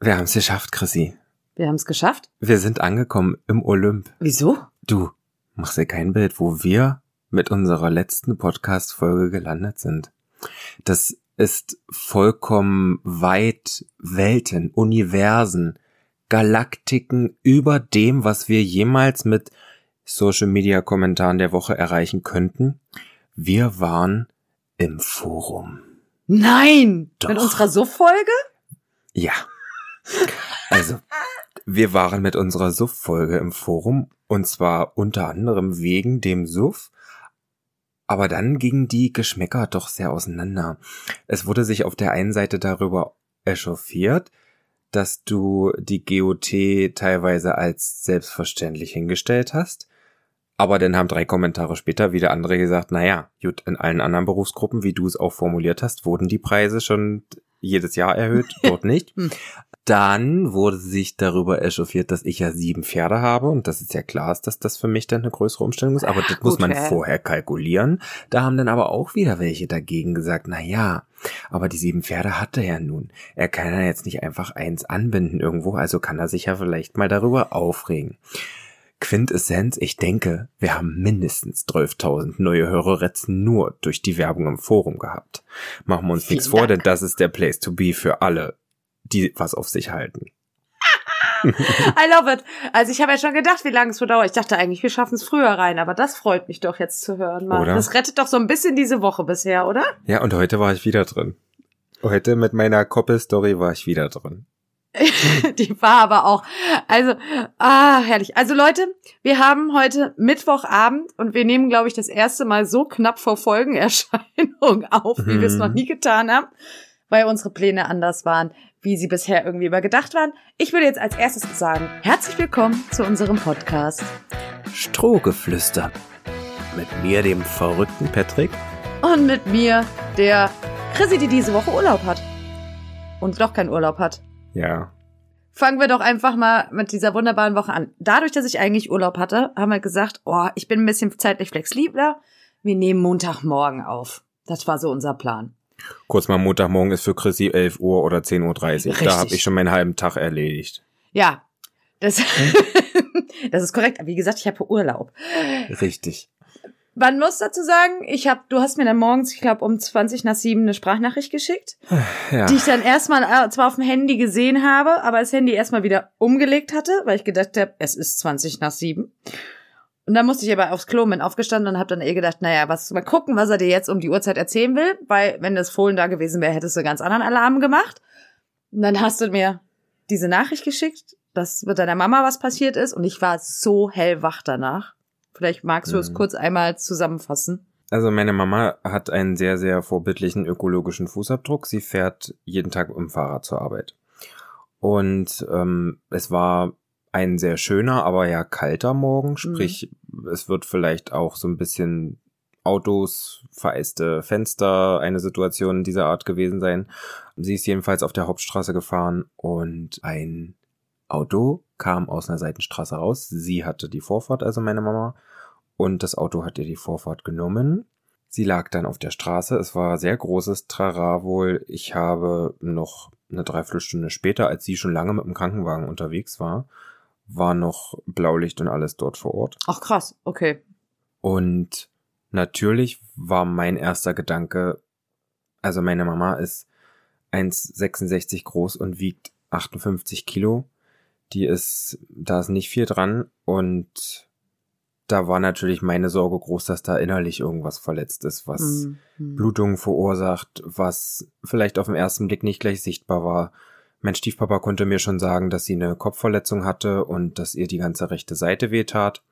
Wir haben es geschafft, Chrissy. Wir haben es geschafft. Wir sind angekommen im Olymp. Wieso? Du, machst dir kein Bild, wo wir mit unserer letzten Podcast-Folge gelandet sind. Das ist vollkommen weit Welten, Universen, Galaktiken über dem, was wir jemals mit Social Media Kommentaren der Woche erreichen könnten. Wir waren im Forum. Nein! Doch. Mit unserer Suff-Folge? Ja. Also, wir waren mit unserer Suff-Folge im Forum und zwar unter anderem wegen dem Suff. Aber dann gingen die Geschmäcker doch sehr auseinander. Es wurde sich auf der einen Seite darüber echauffiert, dass du die GOT teilweise als selbstverständlich hingestellt hast. Aber dann haben drei Kommentare später wieder andere gesagt, naja, gut, in allen anderen Berufsgruppen, wie du es auch formuliert hast, wurden die Preise schon jedes Jahr erhöht, dort nicht. Dann wurde sich darüber echauffiert, dass ich ja sieben Pferde habe und dass es ja klar ist, dass das für mich dann eine größere Umstellung ist. Aber Ah, das muss gut, man ja. vorher kalkulieren. Da haben dann aber auch wieder welche dagegen gesagt, na ja, aber die sieben Pferde hat er ja nun. Er kann ja jetzt nicht einfach eins anbinden irgendwo, also kann er sich ja vielleicht mal darüber aufregen. Quintessenz, ich denke, wir haben mindestens 12.000 neue Höreretz nur durch die Werbung im Forum gehabt. Machen wir uns Vielen nichts vor, Dank. denn das ist der Place to be für alle, die was auf sich halten. I love it. Also ich habe ja schon gedacht, wie lange es wohl dauert. Ich dachte eigentlich, wir schaffen es früher rein, aber das freut mich doch jetzt zu hören. Mann. Oder? Das rettet doch so ein bisschen diese Woche bisher, oder? Ja, und heute war ich wieder drin. Heute mit meiner Koppel-Story war ich wieder drin. Die war aber auch. Also, ah, herrlich. Also Leute, wir haben heute Mittwochabend und wir nehmen, glaube ich, das erste Mal so knapp vor Folgenerscheinung auf, wie wir es Mhm. noch nie getan haben, weil unsere Pläne anders waren, wie sie bisher irgendwie übergedacht waren. Ich würde jetzt als erstes sagen, herzlich willkommen zu unserem Podcast. Strohgeflüster. Mit mir, dem verrückten Patrick. Und mit mir, der Chrissy, die diese Woche Urlaub hat. Und doch keinen Urlaub hat. Ja. Fangen wir doch einfach mal mit dieser wunderbaren Woche an. Dadurch, dass ich eigentlich Urlaub hatte, haben wir gesagt, oh, ich bin ein bisschen zeitlich flexibler. Wir nehmen Montagmorgen auf. Das war so unser Plan. Kurz mal, Montagmorgen ist für Chrissy 11 Uhr oder 10.30 Uhr. Richtig. Da habe ich schon meinen halben Tag erledigt. Ja, das, das ist korrekt. Wie gesagt, ich habe Urlaub. Richtig. Man muss dazu sagen, ich habe, du hast mir dann morgens, ich glaube um 20 nach 7 eine Sprachnachricht geschickt, Ja. die ich dann erstmal äh, zwar auf dem Handy gesehen habe, aber das Handy erstmal wieder umgelegt hatte, weil ich gedacht habe, es ist 20 nach 7. Und dann musste ich aber aufs Klo, bin aufgestanden und habe dann eh gedacht, naja, was, mal gucken, was er dir jetzt um die Uhrzeit erzählen will, weil wenn das Fohlen da gewesen wäre, hättest du ganz anderen Alarm gemacht. Und dann hast du mir diese Nachricht geschickt, dass mit deiner Mama was passiert ist und ich war so hellwach danach. Vielleicht magst du es Mhm. kurz einmal zusammenfassen. Also meine Mama hat einen sehr, sehr vorbildlichen ökologischen Fußabdruck. Sie fährt jeden Tag im Fahrrad zur Arbeit. Und ähm, es war ein sehr schöner, aber ja kalter Morgen. Sprich, es wird vielleicht auch so ein bisschen Autos, vereiste Fenster, eine Situation dieser Art gewesen sein. Sie ist jedenfalls auf der Hauptstraße gefahren und ein Auto kam aus einer Seitenstraße raus. Sie hatte die Vorfahrt, also meine Mama, und das Auto hat ihr die Vorfahrt genommen. Sie lag dann auf der Straße. Es war sehr großes Trara wohl. Ich habe noch eine Dreiviertelstunde später, als sie schon lange mit dem Krankenwagen unterwegs war, war noch Blaulicht und alles dort vor Ort. Ach krass, okay. Und natürlich war mein erster Gedanke, also meine Mama ist 1,66 groß und wiegt 58 Kilo. Die ist, da ist nicht viel dran und da war natürlich meine Sorge groß, dass da innerlich irgendwas verletzt ist, was Hm, hm. Blutungen verursacht, was vielleicht auf den ersten Blick nicht gleich sichtbar war. Mein Stiefpapa konnte mir schon sagen, dass sie eine Kopfverletzung hatte und dass ihr die ganze rechte Seite wehtat.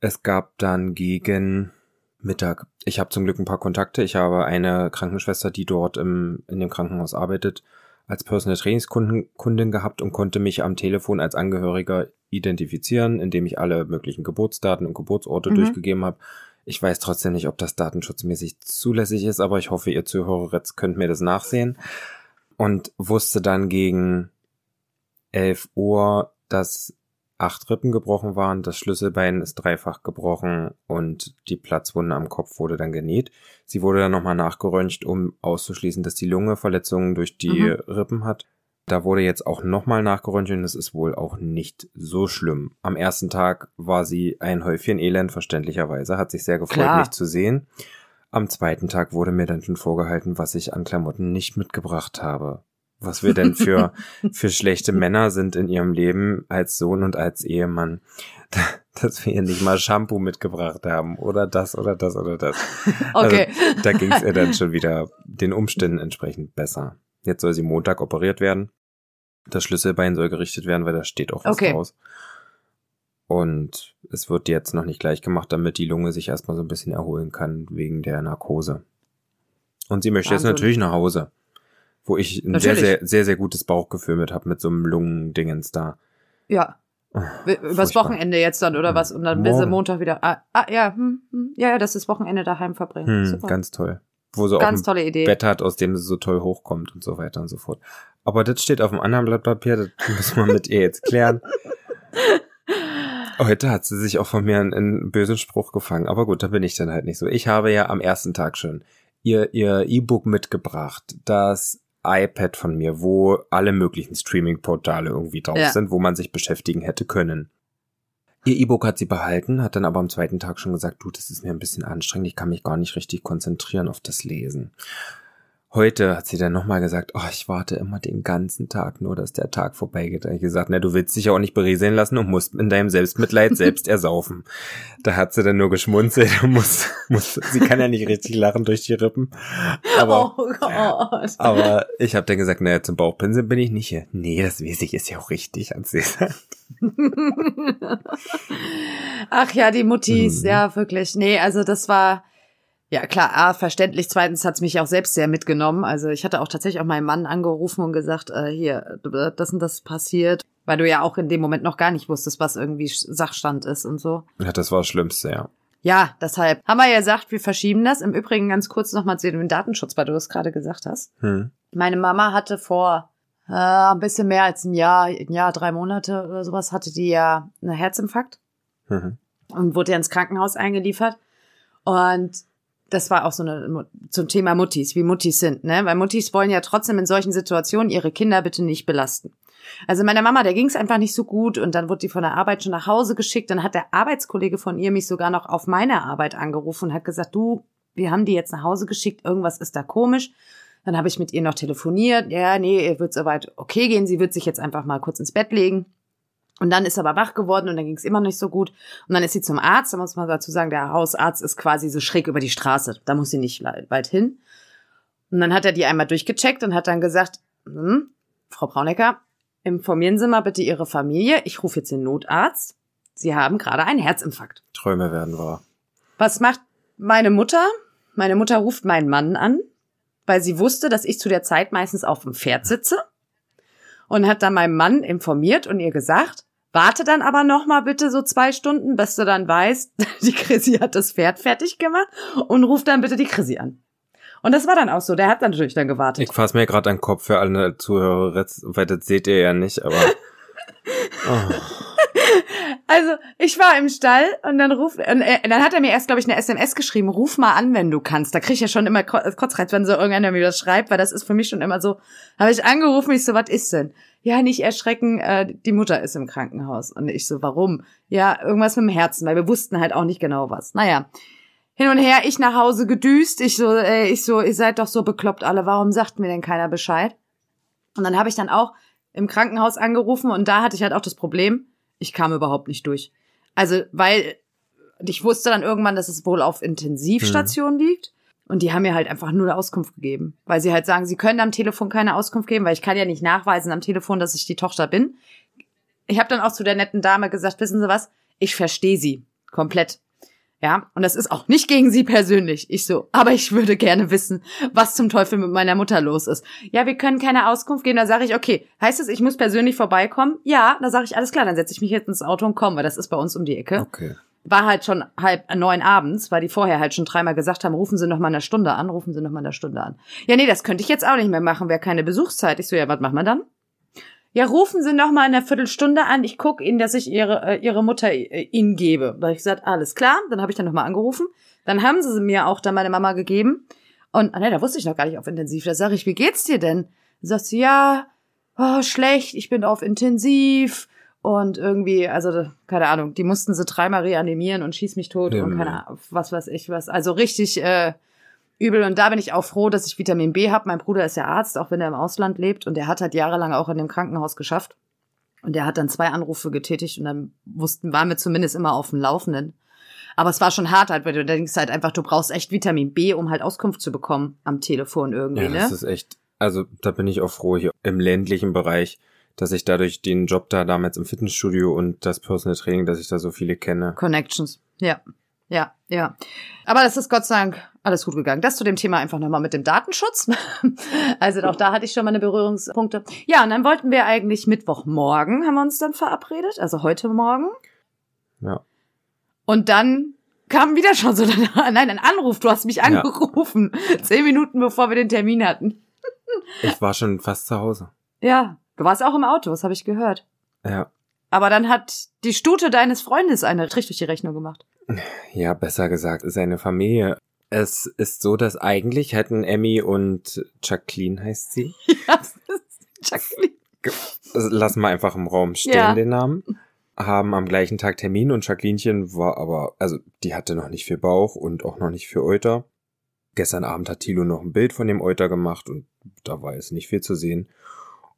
Es gab dann gegen Mittag. Ich habe zum Glück ein paar Kontakte. Ich habe eine Krankenschwester, die dort im, in dem Krankenhaus arbeitet, als Personal Trainingskundin Kundin gehabt und konnte mich am Telefon als Angehöriger identifizieren, indem ich alle möglichen Geburtsdaten und Geburtsorte Mhm. durchgegeben habe. Ich weiß trotzdem nicht, ob das datenschutzmäßig zulässig ist, aber ich hoffe, ihr Zuhörer jetzt könnt mir das nachsehen. Und wusste dann gegen 11 Uhr, dass acht Rippen gebrochen waren, das Schlüsselbein ist dreifach gebrochen und die Platzwunde am Kopf wurde dann genäht. Sie wurde dann nochmal nachgeröntgt, um auszuschließen, dass die Lunge Verletzungen durch die Mhm. Rippen hat. Da wurde jetzt auch nochmal nachgeröntgt und es ist wohl auch nicht so schlimm. Am ersten Tag war sie ein Häufchen Elend, verständlicherweise, hat sich sehr gefreut, Klar. mich zu sehen. Am zweiten Tag wurde mir dann schon vorgehalten, was ich an Klamotten nicht mitgebracht habe. Was wir denn für, für schlechte Männer sind in ihrem Leben als Sohn und als Ehemann. Dass wir ihr nicht mal Shampoo mitgebracht haben oder das oder das oder das. Okay. Also, da ging es ihr dann schon wieder den Umständen entsprechend besser. Jetzt soll sie Montag operiert werden. Das Schlüsselbein soll gerichtet werden, weil da steht auch was Okay. draus. Und es wird jetzt noch nicht gleich gemacht, damit die Lunge sich erstmal so ein bisschen erholen kann wegen der Narkose. Und sie möchte Wahnsinn. jetzt natürlich nach Hause. Wo ich ein sehr, Natürlich. sehr, sehr, sehr gutes Bauchgefühl mit habe, mit so einem Lungendingens da. ja. W- Übers furchtbar. Wochenende jetzt dann oder Hm. was? Und dann will sie Morgen. Montag wieder. Ah, ah ja, hm, hm, ja, ja, das ist Wochenende daheim verbringen. Hm, Super. ganz toll. Wo sie Ganz auch tolle Idee. ein Bett hat, aus dem sie so toll hochkommt und so weiter und so fort. Aber das steht auf einem anderen Blatt Papier, das müssen wir mit ihr jetzt klären. Heute hat sie sich auch von mir einen, einen bösen Spruch gefangen. Aber gut, da bin ich dann halt nicht so. Ich habe ja am ersten Tag schon ihr ihr E-Book mitgebracht, das iPad von mir, wo alle möglichen Streaming-Portale irgendwie drauf Ja. sind, wo man sich beschäftigen hätte können. Ihr E-Book hat sie behalten, hat dann aber am zweiten Tag schon gesagt, du, das ist mir ein bisschen anstrengend, ich kann mich gar nicht richtig konzentrieren auf das Lesen. Heute hat sie dann nochmal gesagt, oh, ich warte immer den ganzen Tag nur, dass der Tag vorbeigeht. Da hab ich gesagt, na, du willst dich auch nicht berieseln lassen und musst in deinem Selbstmitleid selbst ersaufen. Da hat sie dann nur geschmunzelt und muss, muss, sie kann ja nicht richtig lachen durch die Rippen. Aber, oh Gott. aber ich habe dann gesagt, naja, zum Bauchpinseln bin ich nicht hier. Nee, das weiß ich, ist ja auch richtig, hat sie gesagt. Ach ja, die Muttis, Mhm. ja, wirklich. Nee, also das war, ja klar, A, verständlich. Zweitens hat's mich auch selbst sehr mitgenommen. Also ich hatte auch tatsächlich auch meinen Mann angerufen und gesagt, äh, hier, das und das passiert. Weil du ja auch in dem Moment noch gar nicht wusstest, was irgendwie Sachstand ist und so. Ja, das war das Schlimmste, ja. Ja, deshalb haben wir ja gesagt, wir verschieben das. Im Übrigen ganz kurz nochmal zu dem Datenschutz, weil du das gerade gesagt hast. Hm. Meine Mama hatte vor äh, ein bisschen mehr als ein Jahr, ein Jahr, drei Monate oder sowas, hatte die ja einen Herzinfarkt Mhm. und wurde ja ins Krankenhaus eingeliefert. Und das war auch so eine zum Thema Muttis, wie Muttis sind, ne? Weil Muttis wollen ja trotzdem in solchen Situationen ihre Kinder bitte nicht belasten. Also meiner Mama, der ging es einfach nicht so gut und dann wurde die von der Arbeit schon nach Hause geschickt. Dann hat der Arbeitskollege von ihr mich sogar noch auf meine Arbeit angerufen und hat gesagt, du, wir haben die jetzt nach Hause geschickt, irgendwas ist da komisch. Dann habe ich mit ihr noch telefoniert. Ja, nee, ihr wird soweit okay gehen. Sie wird sich jetzt einfach mal kurz ins Bett legen. Und dann ist aber wach geworden und dann ging es immer nicht so gut. Und dann ist sie zum Arzt. Da muss man dazu sagen, der Hausarzt ist quasi so schräg über die Straße. Da muss sie nicht weit hin. Und dann hat er die einmal durchgecheckt und hat dann gesagt, hm, Frau Braunecker, informieren Sie mal bitte Ihre Familie. Ich rufe jetzt den Notarzt. Sie haben gerade einen Herzinfarkt. Träume werden wahr. Was macht meine Mutter? Meine Mutter ruft meinen Mann an, weil sie wusste, dass ich zu der Zeit meistens auf dem Pferd sitze und hat dann meinem Mann informiert und ihr gesagt, warte dann aber noch mal bitte so zwei Stunden, bis du dann weißt, die Chrissy hat das Pferd fertig gemacht und ruf dann bitte die Chrissy an. Und das war dann auch so. Der hat dann natürlich dann gewartet. Ich fasse mir gerade den Kopf für alle Zuhörer, weil das seht ihr ja nicht, aber oh, Also, ich war im Stall und dann ruft, und äh, dann hat er mir erst, glaube ich, eine SMS geschrieben, ruf mal an, wenn du kannst. Da krieg ich ja schon immer Ko- Kotzreiz, wenn so irgendeiner mir das schreibt, weil das ist für mich schon immer so, habe ich angerufen, ich so, was ist denn? Ja, nicht erschrecken, äh, die Mutter ist im Krankenhaus. Und ich so, warum? Ja, irgendwas mit dem Herzen, weil wir wussten halt auch nicht genau was. Naja, hin und her, ich nach Hause gedüst, ich so, äh, ich so, ihr seid doch so bekloppt alle, warum sagt mir denn keiner Bescheid? Und dann habe ich dann auch im Krankenhaus angerufen und da hatte ich halt auch das Problem, ich kam überhaupt nicht durch. Also, weil ich wusste dann irgendwann, dass es wohl auf Intensivstation liegt. Und die haben mir halt einfach nur Auskunft gegeben. Weil sie halt sagen, sie können am Telefon keine Auskunft geben, weil ich kann ja nicht nachweisen am Telefon, dass ich die Tochter bin. Ich habe dann auch zu der netten Dame gesagt, wissen Sie was? Ich verstehe sie komplett. Ja, und das ist auch nicht gegen sie persönlich. Ich so, aber ich würde gerne wissen, was zum Teufel mit meiner Mutter los ist. Ja, wir können keine Auskunft geben. Da sage ich, okay, heißt es, ich muss persönlich vorbeikommen? Ja, da sage ich, alles klar, dann setze ich mich jetzt ins Auto und komme, weil das ist bei uns um die Ecke. okay. War halt schon halb neun abends, weil die vorher halt schon dreimal gesagt haben, rufen Sie noch mal eine Stunde an, rufen Sie noch mal eine Stunde an. Ja, nee, das könnte ich jetzt auch nicht mehr machen, wäre keine Besuchszeit. Ich so, ja, was machen wir dann? Ja, rufen Sie noch mal in einer Viertelstunde an. Ich gucke Ihnen, dass ich Ihre, äh, Ihre Mutter äh, Ihnen gebe. Da ich gesagt, alles klar. Dann habe ich dann noch mal angerufen. Dann haben sie mir auch dann meine Mama gegeben. Und ah, nee, da wusste ich noch gar nicht auf Intensiv. Da sage ich, wie geht's dir denn? Sagt sie, ja, oh, schlecht, ich bin auf Intensiv und irgendwie, also keine Ahnung, die mussten sie dreimal reanimieren und schieß mich tot und Himmel. keine Ahnung, was weiß ich was. Also richtig äh, übel und da bin ich auch froh, dass ich Vitamin B habe. Mein Bruder ist ja Arzt, auch wenn er im Ausland lebt und der hat halt jahrelang auch in dem Krankenhaus geschafft. Und der hat dann zwei Anrufe getätigt und dann wussten, waren wir zumindest immer auf dem Laufenden. Aber es war schon hart halt, weil du denkst halt einfach, du brauchst echt Vitamin B, um halt Auskunft zu bekommen am Telefon irgendwie, Ja, das ne? ist echt, also da bin ich auch froh hier im ländlichen Bereich, dass ich dadurch den Job da damals im Fitnessstudio und das Personal Training, dass ich da so viele kenne. Connections. Ja. Ja, ja. Aber das ist Gott sei Dank alles gut gegangen. Das zu dem Thema einfach nochmal mit dem Datenschutz. Also auch da hatte ich schon meine Berührungspunkte. Ja, und dann wollten wir eigentlich Mittwochmorgen, haben wir uns dann verabredet, also heute Morgen. Ja. Und dann kam wieder schon so, nein, ein Anruf, du hast mich angerufen. Zehn Minuten bevor wir den Termin hatten. Ich war schon fast zu Hause. Ja, du warst auch im Auto, das habe ich gehört. Ja. Aber dann hat die Stute deines Freundes einen Strich durch die Rechnung gemacht. Ja, besser gesagt, ist eine Familie. Es ist so, dass eigentlich hätten Emmy und Jacqueline heißt sie. Ja, Jacqueline. Also Lass mal einfach im Raum stehen, Ja. den Namen. Haben am gleichen Tag Termin und Jacquelinchen war aber, also die hatte noch nicht viel Bauch und auch noch nicht viel Euter. Gestern Abend hat Thilo noch ein Bild von dem Euter gemacht und da war jetzt nicht viel zu sehen.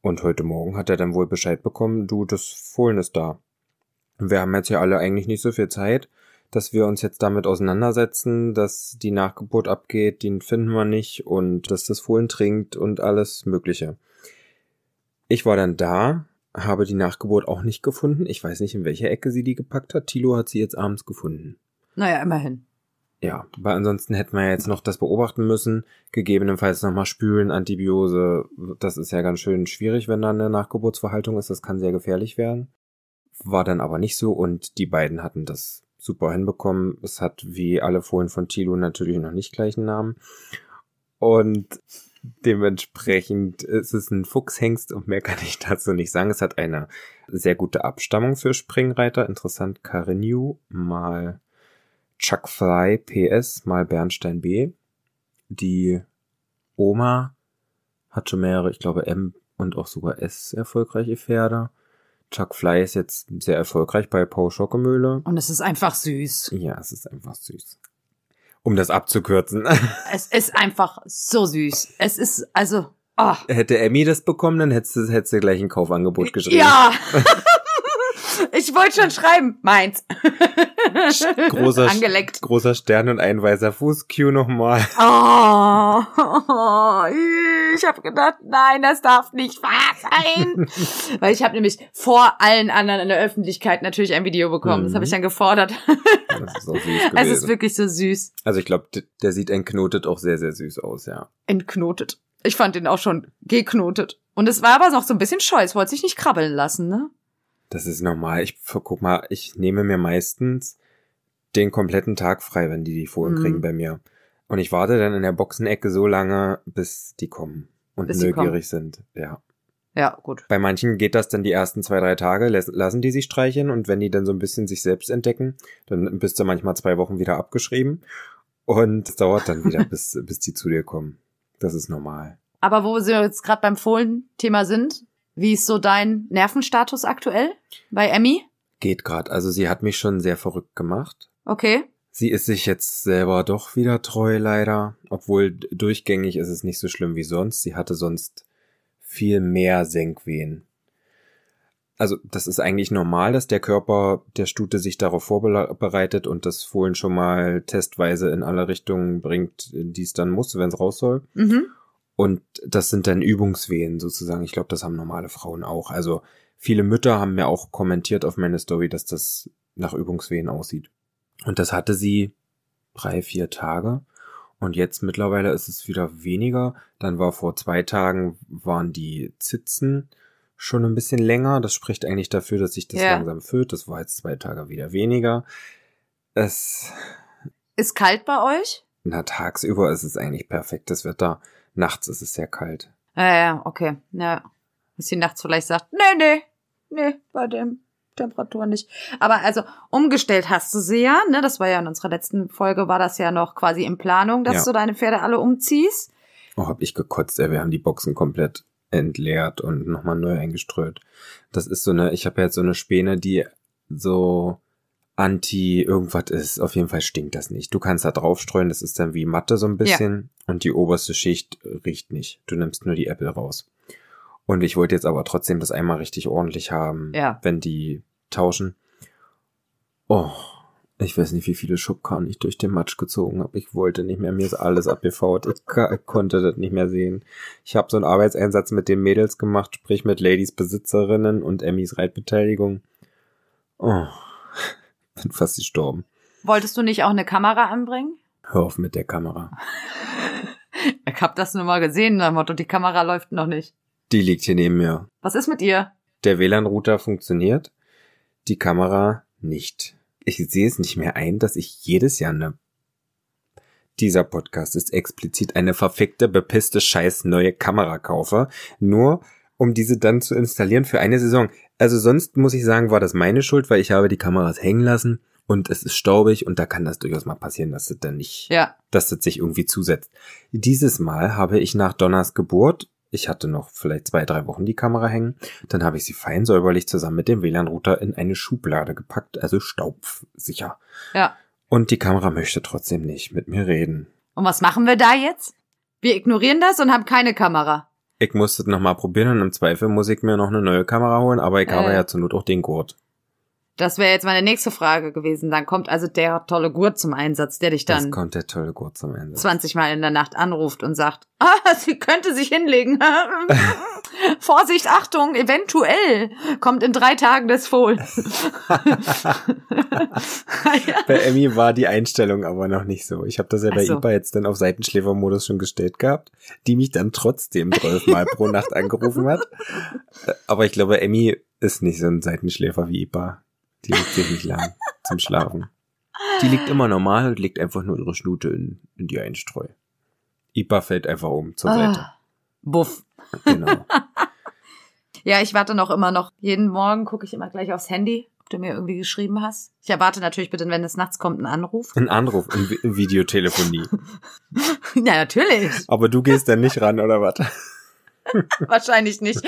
Und heute Morgen hat er dann wohl Bescheid bekommen, du, das Fohlen ist da. Wir haben jetzt ja alle eigentlich nicht so viel Zeit, dass wir uns jetzt damit auseinandersetzen, dass die Nachgeburt abgeht, den finden wir nicht und dass das Fohlen trinkt und alles Mögliche. Ich war dann da, habe die Nachgeburt auch nicht gefunden. Ich weiß nicht, in welche Ecke sie die gepackt hat. Tilo hat sie jetzt abends gefunden. Naja, immerhin. Ja, weil ansonsten hätten wir jetzt noch das beobachten müssen. Gegebenenfalls nochmal spülen, Antibiose. Das ist ja ganz schön schwierig, wenn da eine Nachgeburtsverhaltung ist. Das kann sehr gefährlich werden. War dann aber nicht so und die beiden hatten das super hinbekommen. Es hat wie alle Fohlen von Tilo natürlich noch nicht gleichen Namen. Und dementsprechend ist es ein Fuchshengst und mehr kann ich dazu nicht sagen. Es hat eine sehr gute Abstammung für Springreiter. Interessant, Carinu mal Chuck Fly PS mal Bernstein B. Die Oma hat schon mehrere, ich glaube M und auch sogar S erfolgreiche Pferde. Chuck Fly ist jetzt sehr erfolgreich bei Paul Schockemühle. Und es ist einfach süß. Ja, es ist einfach süß. Um das abzukürzen. Es ist einfach so süß. Es ist, also, oh. Hätte Emmy das bekommen, dann hättest du, hättest du gleich ein Kaufangebot geschrieben. Ja. ich wollte schon schreiben. Meins. Großer, Angeleckt. großer Stern und ein weißer Fuß. Q nochmal. Oh, ich habe gedacht, nein, das darf nicht wahr sein. Weil ich habe nämlich vor allen anderen in der Öffentlichkeit natürlich ein Video bekommen. Das habe ich dann gefordert. Das ist auch süß Es ist gewesen. wirklich so süß. Also ich glaube, der sieht entknotet auch sehr, sehr süß aus, ja. Entknotet. Ich fand den auch schon geknotet. Und es war aber noch so ein bisschen scheu. Es wollte sich nicht krabbeln lassen, ne? Das ist normal. Ich guck mal, ich nehme mir meistens den kompletten Tag frei, wenn die die Fohlen Mhm. kriegen bei mir. Und ich warte dann in der Boxenecke so lange, bis die kommen und Bis neugierig sind. Ja. Ja, gut. Bei manchen geht das dann die ersten zwei, drei Tage, lassen die sich streicheln und wenn die dann so ein bisschen sich selbst entdecken, dann bist du manchmal zwei Wochen wieder abgeschrieben und es dauert dann wieder, bis, bis die zu dir kommen. Das ist normal. Aber wo wir jetzt gerade beim Fohlen-Thema sind, wie ist so dein Nervenstatus aktuell bei Emmy? Geht grad. Also sie hat mich schon sehr verrückt gemacht. Okay. Sie ist sich jetzt selber doch wieder treu, leider. Obwohl durchgängig ist es nicht so schlimm wie sonst. Sie hatte sonst viel mehr Senkwehen. Also das ist eigentlich normal, dass der Körper der Stute sich darauf vorbereitet und das Fohlen schon mal testweise in alle Richtungen bringt, die es dann muss, wenn es raus soll. Mhm. Und das sind dann Übungswehen sozusagen. Ich glaube, das haben normale Frauen auch. Also viele Mütter haben mir auch kommentiert auf meine Story, dass das nach Übungswehen aussieht. Und das hatte sie drei, vier Tage. Und jetzt mittlerweile ist es wieder weniger. Dann war vor zwei Tagen waren die Zitzen schon ein bisschen länger. Das spricht eigentlich dafür, dass sich das Ja. langsam füllt. Das war jetzt zwei Tage wieder weniger. Es, Ist kalt bei euch? na, tagsüber ist es eigentlich perfektes Wetter. Nachts ist es sehr kalt. Ja, ja, okay. Ja. Dass sie nachts vielleicht sagt, nee, nee, nee, bei dem Temperatur nicht. Aber also umgestellt hast du sie ja, ne? Das war ja in unserer letzten Folge, war das ja noch quasi in Planung, dass Ja. du deine Pferde alle umziehst. Oh, hab ich gekotzt, ey. Wir haben die Boxen komplett entleert und nochmal neu eingeströht. Das ist so eine, ich habe jetzt so eine Späne, die so anti irgendwas ist. Auf jeden Fall stinkt das nicht. Du kannst da draufstreuen, das ist dann wie Matte so ein bisschen und die oberste Schicht riecht nicht. Du nimmst nur die Äpfel raus. Und ich wollte jetzt aber trotzdem das einmal richtig ordentlich haben, Ja. wenn die tauschen. Oh, ich weiß nicht, wie viele Schubkarren ich durch den Matsch gezogen habe. Ich wollte nicht mehr, mir ist alles abgefaut. Ich konnte das nicht mehr sehen. Ich habe so einen Arbeitseinsatz mit den Mädels gemacht, sprich mit Ladies Besitzerinnen und Emmys Reitbeteiligung. Oh, bin fast gestorben. Wolltest du nicht auch eine Kamera anbringen? Hör auf mit der Kamera. Ich hab das nur mal gesehen, nach Motto, die Kamera läuft noch nicht. Die liegt hier neben mir. Was ist mit ihr? Der WLAN-Router funktioniert, die Kamera nicht. Ich sehe es nicht mehr ein, dass ich jedes Jahr eine. Dieser Podcast ist explizit eine verfickte, bepisste Scheiß neue Kamera kaufe, nur um diese dann zu installieren für eine Saison. Also sonst muss ich sagen, war das meine Schuld, weil ich habe die Kameras hängen lassen und es ist staubig und da kann das durchaus mal passieren, dass es dann nicht Ja. dass das sich irgendwie zusetzt. Dieses Mal habe ich nach Donners Geburt, ich hatte noch vielleicht zwei, drei Wochen die Kamera hängen, dann habe ich sie fein säuberlich zusammen mit dem WLAN-Router in eine Schublade gepackt, also staubsicher. Ja. Und die Kamera möchte trotzdem nicht mit mir reden. Und was machen wir da jetzt? Wir ignorieren das und haben keine Kamera. Ich muss das nochmal probieren und im Zweifel muss ich mir noch eine neue Kamera holen, aber ich Äh. habe ja zur Not auch den Gurt. Das wäre jetzt meine nächste Frage gewesen. Dann kommt also der tolle Gurt zum Einsatz, der dich Das dann kommt der tolle Gurt zum Ende. 20 Mal in der Nacht anruft und sagt, ah, sie könnte sich hinlegen. Vorsicht, Achtung, eventuell kommt in drei Tagen das Fohl. Bei Emmy war die Einstellung aber noch nicht so. Ich habe das ja bei so. IPA jetzt dann auf Seitenschläfermodus schon gestellt gehabt, die mich dann trotzdem zwölfmal pro Nacht angerufen hat. Aber ich glaube, Emmy ist nicht so ein Seitenschläfer wie IPA. Die liegt sich nicht lang zum Schlafen. Die liegt immer normal und legt einfach nur ihre Schnute in, in die Einstreu. IPA fällt einfach um zur Seite. Ah, Buff. Genau. Ja, ich warte noch immer noch. Jeden Morgen gucke ich immer gleich aufs Handy, ob du mir irgendwie geschrieben hast. Ich erwarte natürlich bitte, wenn es nachts kommt, einen Anruf. Ein Anruf in Vi- Videotelefonie. ja, natürlich. Aber du gehst dann nicht ran, oder was? Wahrscheinlich nicht.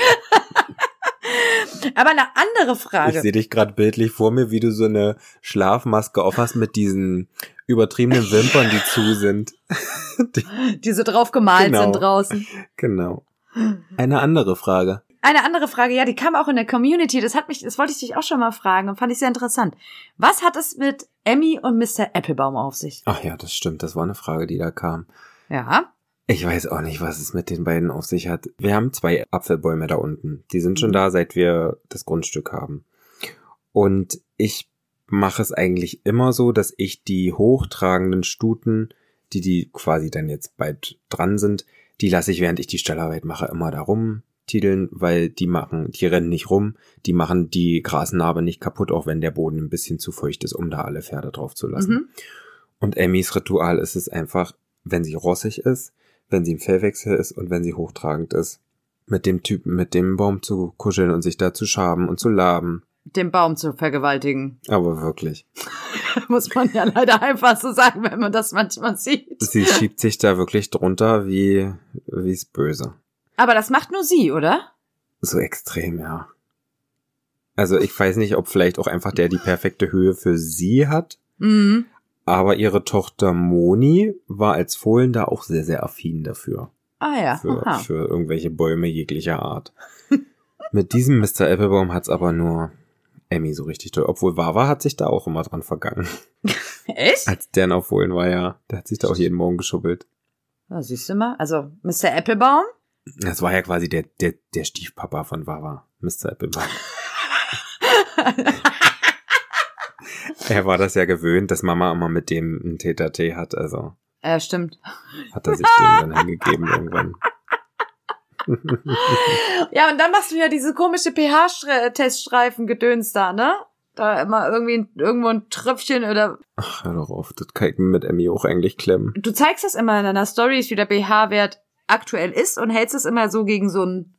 Aber eine andere Ich Frage. sehe dich gerade bildlich vor mir, wie du so eine Schlafmaske auf hast mit diesen übertriebenen Wimpern, die zu sind. Die- die so drauf gemalt Genau. sind draußen. genau. Eine andere Frage. Eine andere Frage, ja, die kam auch in der Community. Das hat mich, das wollte ich dich auch schon mal fragen und fand ich sehr interessant. Was hat es mit Emmy und Mr. Applebaum auf sich? Ach ja, das stimmt. Das war eine Frage, die da kam. Ja. Ich weiß auch nicht, was es mit den beiden auf sich hat. Wir haben zwei Apfelbäume da unten. Die sind schon da, seit wir das Grundstück haben. Und ich mache es eigentlich immer so, dass ich die hochtragenden Stuten, die die quasi dann jetzt bald dran sind, die lasse ich, während ich die Stallarbeit mache, immer da rumtiteln, weil die machen, die rennen nicht rum, die machen die Grasnarbe nicht kaputt, auch wenn der Boden ein bisschen zu feucht ist, um da alle Pferde drauf zu lassen. Mhm. Und Emmys Ritual ist es einfach, wenn sie rossig ist, wenn sie im Fellwechsel ist und wenn sie hochtragend ist, mit dem Typen, mit dem Baum zu kuscheln und sich da zu schaben und zu laben. Den Baum zu vergewaltigen. Aber wirklich. Muss man ja leider einfach so sagen, wenn man das manchmal sieht. Sie schiebt sich da wirklich drunter wie, wie's böse. Aber das macht nur sie, oder? So extrem, ja. Also ich weiß nicht, ob vielleicht auch einfach der die perfekte Höhe für sie hat, Mhm. aber ihre Tochter Moni war als Fohlen da auch sehr, sehr affin dafür. Ah ja. für, Aha. für irgendwelche Bäume jeglicher Art. Mit diesem Mr. Applebaum hat's aber nur Emmy so richtig toll. Obwohl Wawa hat sich da auch immer dran vergangen. Echt? Als der noch Fohlen war, ja. Der hat sich da auch jeden Morgen geschubbelt. Ja, siehst du mal. Also, Mr. Applebaum? Das war ja quasi der, der, der Stiefpapa von Wawa. Mr. Applebaum. er war das ja gewöhnt, dass Mama immer mit dem ein Tete hat. Also Ja, stimmt. hat er sich dem dann hingegeben irgendwann. Ja, und dann machst du ja diese komische pH-Teststreifen-Gedöns da, ne? Da immer irgendwie irgendwo ein Tröpfchen oder. Ach, hör doch auf. Das kann ich mit Emmy auch eigentlich klemmen. Du zeigst das immer in deiner Stories, wie der pH-Wert aktuell ist und hältst es immer so gegen so ein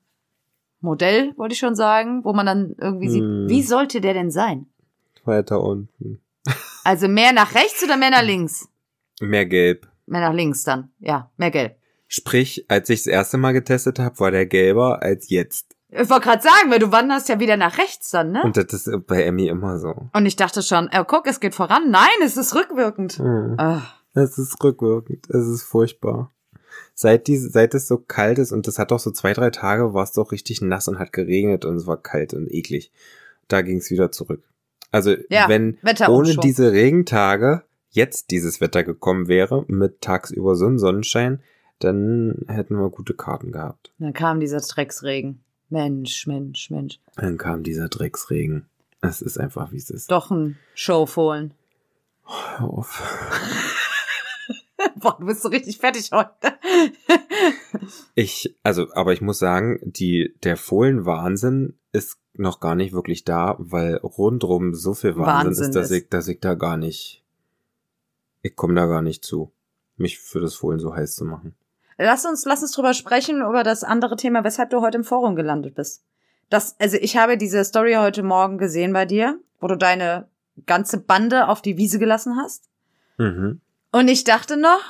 Modell, wollte ich schon sagen, wo man dann irgendwie sieht, Hm. wie sollte der denn sein? Weiter unten. Also mehr nach rechts oder mehr nach links? Mehr gelb. Mehr nach links dann. Ja, mehr gelb. Sprich, als ich das erste Mal getestet habe, war der gelber als jetzt. Ich wollte gerade sagen, weil du wanderst ja wieder nach rechts dann, ne? Und das ist bei Emmy immer so. Und ich dachte schon, oh, guck, es geht voran. Nein, es ist rückwirkend. Hm. Ah, Es ist rückwirkend. Es ist furchtbar. Seit, diese, seit es so kalt ist, und das hat doch so zwei, drei Tage, war es doch richtig nass und hat geregnet und es war kalt und eklig. Da ging es wieder zurück. Also, Ja, wenn ohne diese Regentage jetzt dieses Wetter gekommen wäre, mit tagsüber so ein Sonnenschein, dann hätten wir gute Karten gehabt. Dann kam dieser Drecksregen. Mensch, Mensch, Mensch. Dann kam dieser Drecksregen. Es ist einfach, wie es ist. Doch ein Showfohlen. Hör auf. Boah, du bist so richtig fertig heute. Ich, also, aber ich muss sagen, die, der Fohlenwahnsinn ist noch gar nicht wirklich da, weil rundrum so viel Wahnsinn, Wahnsinn ist, dass ist. ich, dass ich da gar nicht, ich komme da gar nicht zu, mich für das Fohlen so heiß zu machen. Lass uns, lass uns drüber sprechen, über das andere Thema, weshalb du heute im Forum gelandet bist. Das, also ich habe diese Story heute Morgen gesehen bei dir, wo du deine ganze Bande auf die Wiese gelassen hast. Mhm. Und ich dachte noch,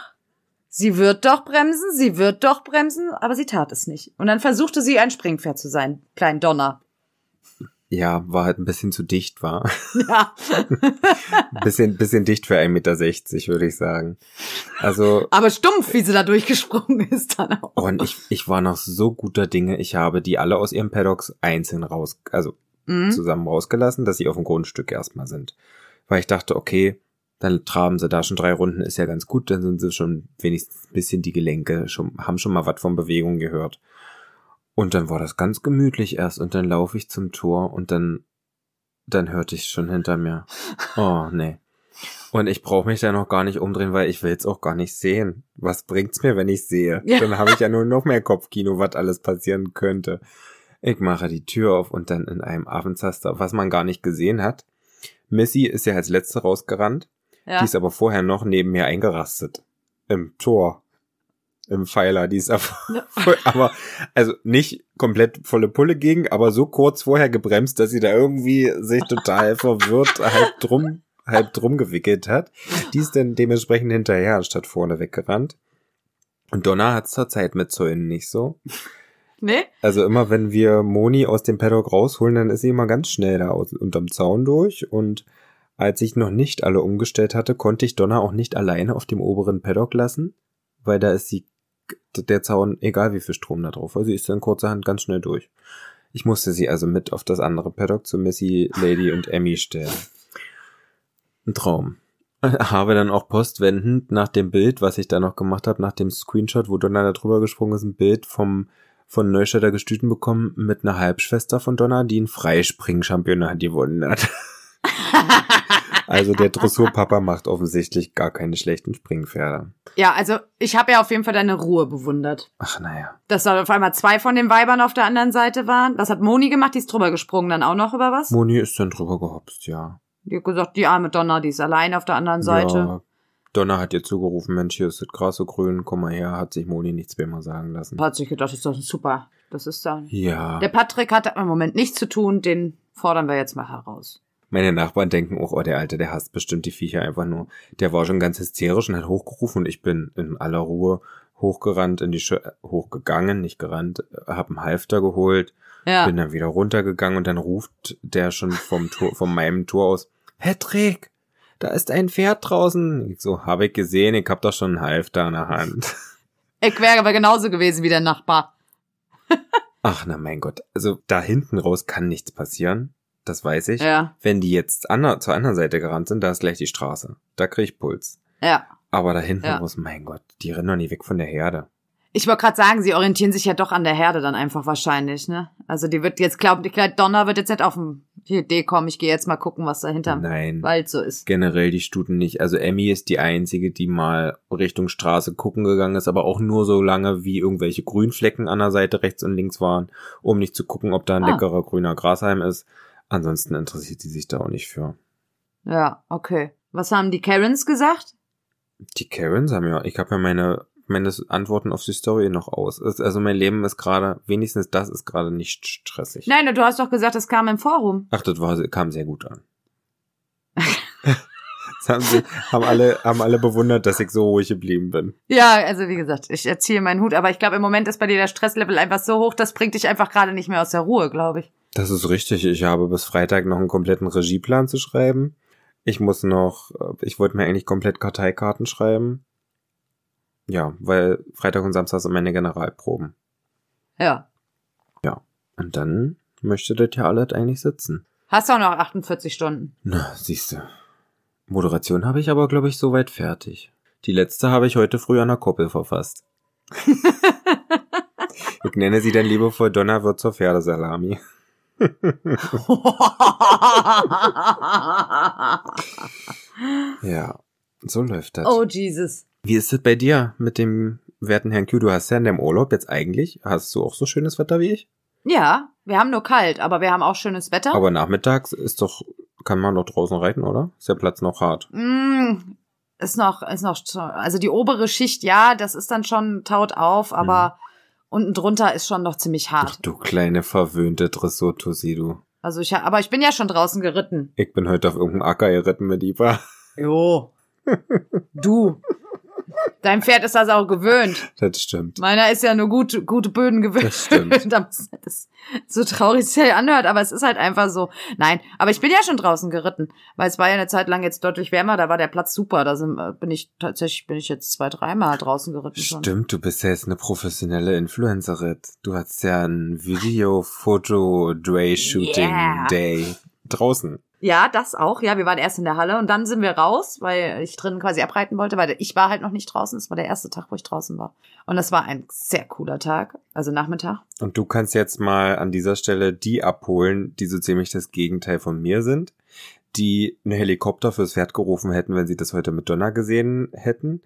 sie wird doch bremsen, sie wird doch bremsen, aber sie tat es nicht. Und dann versuchte sie ein Springpferd zu sein, klein Donner. Ja, war halt ein bisschen zu dicht, war. Ja. bisschen, bisschen dicht für 1,60 Meter, würde ich sagen. Also, aber stumpf, wie sie da durchgesprungen ist dann auch. und ich, ich war noch so guter Dinge, ich habe die alle aus ihren Paddocks einzeln raus, also Mhm. zusammen rausgelassen, dass sie auf dem Grundstück erstmal sind. Weil ich dachte, okay, dann traben sie da schon drei Runden, ist ja ganz gut, dann sind sie schon wenigstens ein bisschen die Gelenke, schon, haben schon mal was von Bewegung gehört. Und dann war das ganz gemütlich erst und dann laufe ich zum Tor und dann, dann hörte ich schon hinter mir. Oh, nee. Und ich brauche mich da noch gar nicht umdrehen, weil ich will es auch gar nicht sehen. Was bringt's mir, wenn ich sehe? Ja. Dann habe ich ja nur noch mehr Kopfkino, was alles passieren könnte. Ich mache die Tür auf und dann in einem Affenzaster, was man gar nicht gesehen hat. Missy ist ja als letzte rausgerannt. Ja. Die ist aber vorher noch neben mir eingerastet. Im Tor. Im Pfeiler. Die ist aber, aber, also nicht komplett volle Pulle gegen, aber so kurz vorher gebremst, dass sie da irgendwie sich total verwirrt halb drum, halb drum gewickelt hat. Die ist dann dementsprechend hinterher anstatt vorne weggerannt. Und Donna hat's zur Zeit mit Zäunen nicht so. Nee? Also immer wenn wir Moni aus dem Paddock rausholen, dann ist sie immer ganz schnell da aus, unterm Zaun durch und als ich noch nicht alle umgestellt hatte, konnte ich Donna auch nicht alleine auf dem oberen Paddock lassen, weil da ist sie, der Zaun, egal wie viel Strom da drauf war, sie ist dann kurzerhand ganz schnell durch. Ich musste sie also mit auf das andere Paddock zu Missy, Lady und Emmy stellen. Ein Traum. Habe dann auch postwendend nach dem Bild, was ich da noch gemacht habe, nach dem Screenshot, wo Donna da drüber gesprungen ist, ein Bild vom von Neustädter Gestüten bekommen mit einer Halbschwester von Donna, die ein Freispring-Championat gewonnen hat. also der Dressurpapa macht offensichtlich gar keine schlechten Springpferde. Ja, also ich habe ja auf jeden Fall deine Ruhe bewundert. Ach naja. Dass da auf einmal zwei von den Weibern auf der anderen Seite waren. Was hat Moni gemacht? Die ist drüber gesprungen dann auch noch über was? Moni ist dann drüber gehopst, ja. Die hat gesagt, die arme Donna, die ist allein auf der anderen Seite. Ja. Donna hat ihr zugerufen, Mensch, hier ist das Gras so grün, komm mal her, hat sich Moni nichts mehr mal sagen lassen. Hat sich gedacht, das ist doch super. Das ist dann. Ja. Der Patrick hat im Moment nichts zu tun, den fordern wir jetzt mal heraus. Meine Nachbarn denken auch, oh, der Alte, der hasst bestimmt die Viecher einfach nur. Der war schon ganz hysterisch und hat hochgerufen und ich bin in aller Ruhe hochgerannt, in die Sch hochgegangen, nicht gerannt, hab einen Halfter geholt, Ja. bin dann wieder runtergegangen und dann ruft der schon vom Tor, von meinem Tor aus, Patrick, da ist ein Pferd draußen. Ich so, habe ich gesehen, ich hab doch schon einen Halfter in der Hand. Ich wäre aber genauso gewesen wie der Nachbar. Ach, na mein Gott. Also da hinten raus kann nichts passieren. Das weiß ich. Ja. Wenn die jetzt ander, zur anderen Seite gerannt sind, da ist gleich die Straße. Da krieg ich Puls. Ja. Aber da hinten Ja. raus, mein Gott, die rennen doch nie weg von der Herde. Ich wollte gerade sagen, sie orientieren sich ja doch an der Herde dann einfach wahrscheinlich, ne? Also die wird jetzt glauben, ich glaube, Donner wird jetzt nicht auf die Idee kommen, ich gehe jetzt mal gucken, was da hinterm Nein. Wald so ist. Generell die Stuten nicht. Also Emmy ist die einzige, die mal Richtung Straße gucken gegangen ist, aber auch nur so lange, wie irgendwelche Grünflecken an der Seite rechts und links waren, um nicht zu gucken, ob da ein Ah. leckerer grüner Grashalm ist. Ansonsten interessiert sie sich da auch nicht für. Ja, okay. Was haben die Karens gesagt? Die Karens haben ja, ich habe ja meine, meine Antworten auf die Story noch aus. Also mein Leben ist gerade, wenigstens das ist gerade nicht stressig. Nein, du hast doch gesagt, es kam im Forum. Ach, das war, kam sehr gut an. Das haben, sie, haben, alle, haben alle bewundert, dass ich so ruhig geblieben bin. Ja, also wie gesagt, ich erziehe meinen Hut, aber ich glaube, im Moment ist bei dir der Stresslevel einfach so hoch, das bringt dich einfach gerade nicht mehr aus der Ruhe, glaube ich. Das ist richtig. Ich habe bis Freitag noch einen kompletten Regieplan zu schreiben. Ich muss noch, ich wollte mir eigentlich komplett Karteikarten schreiben. Ja, weil Freitag und Samstag sind meine Generalproben. Ja. Ja. Und dann möchte das ja alles eigentlich sitzen. Hast du auch noch 48 Stunden? Na, siehste. Moderation habe ich aber, glaube ich, soweit fertig. Die letzte habe ich heute früh an der Koppel verfasst. ich nenne sie dann liebevoll Donnerwirt zur Pferdesalami. ja, so läuft das. oh Jesus. Wie ist es bei dir mit dem werten Herrn Q? Du hast ja in dem Urlaub jetzt eigentlich, hast du auch so schönes Wetter wie ich? Ja, wir haben nur kalt, aber wir haben auch schönes Wetter. Aber nachmittags ist doch, kann man doch draußen reiten, oder? Ist der Platz noch hart? Mm, ist noch, ist noch, also die obere Schicht, ja, das ist dann schon taut auf, aber unten drunter ist schon noch ziemlich Ach, hart. du kleine verwöhnte Dressur-Tussi, du. Also ich, aber ich bin ja schon draußen geritten. Ich bin heute auf irgendeinem Acker geritten mit Iva. Jo. Du. Dein Pferd ist das auch gewöhnt. Das stimmt. Meiner ist ja nur gut, gute Böden gewöhnt. Das stimmt. Da muss- das so traurig sich anhört, aber es ist halt einfach so. Nein, aber ich bin ja schon draußen geritten, weil es war ja eine Zeit lang jetzt deutlich wärmer, da war der Platz super. Da sind, äh, bin ich tatsächlich bin ich jetzt zwei, dreimal draußen geritten schon. Stimmt, du bist ja jetzt eine professionelle Influencerin. Du hast ja ein Video-Foto-Dray-Shooting Yeah. Day draußen. Ja, das auch. Ja, wir waren erst in der Halle und dann sind wir raus, weil ich drinnen quasi abreiten wollte, weil ich war halt noch nicht draußen. Es war der erste Tag, wo ich draußen war. Und das war ein sehr cooler Tag, also Nachmittag. Und du kannst jetzt mal an dieser Stelle die abholen, die so ziemlich das Gegenteil von mir sind, die einen Helikopter fürs Pferd gerufen hätten, wenn sie das heute mit Donner gesehen hätten.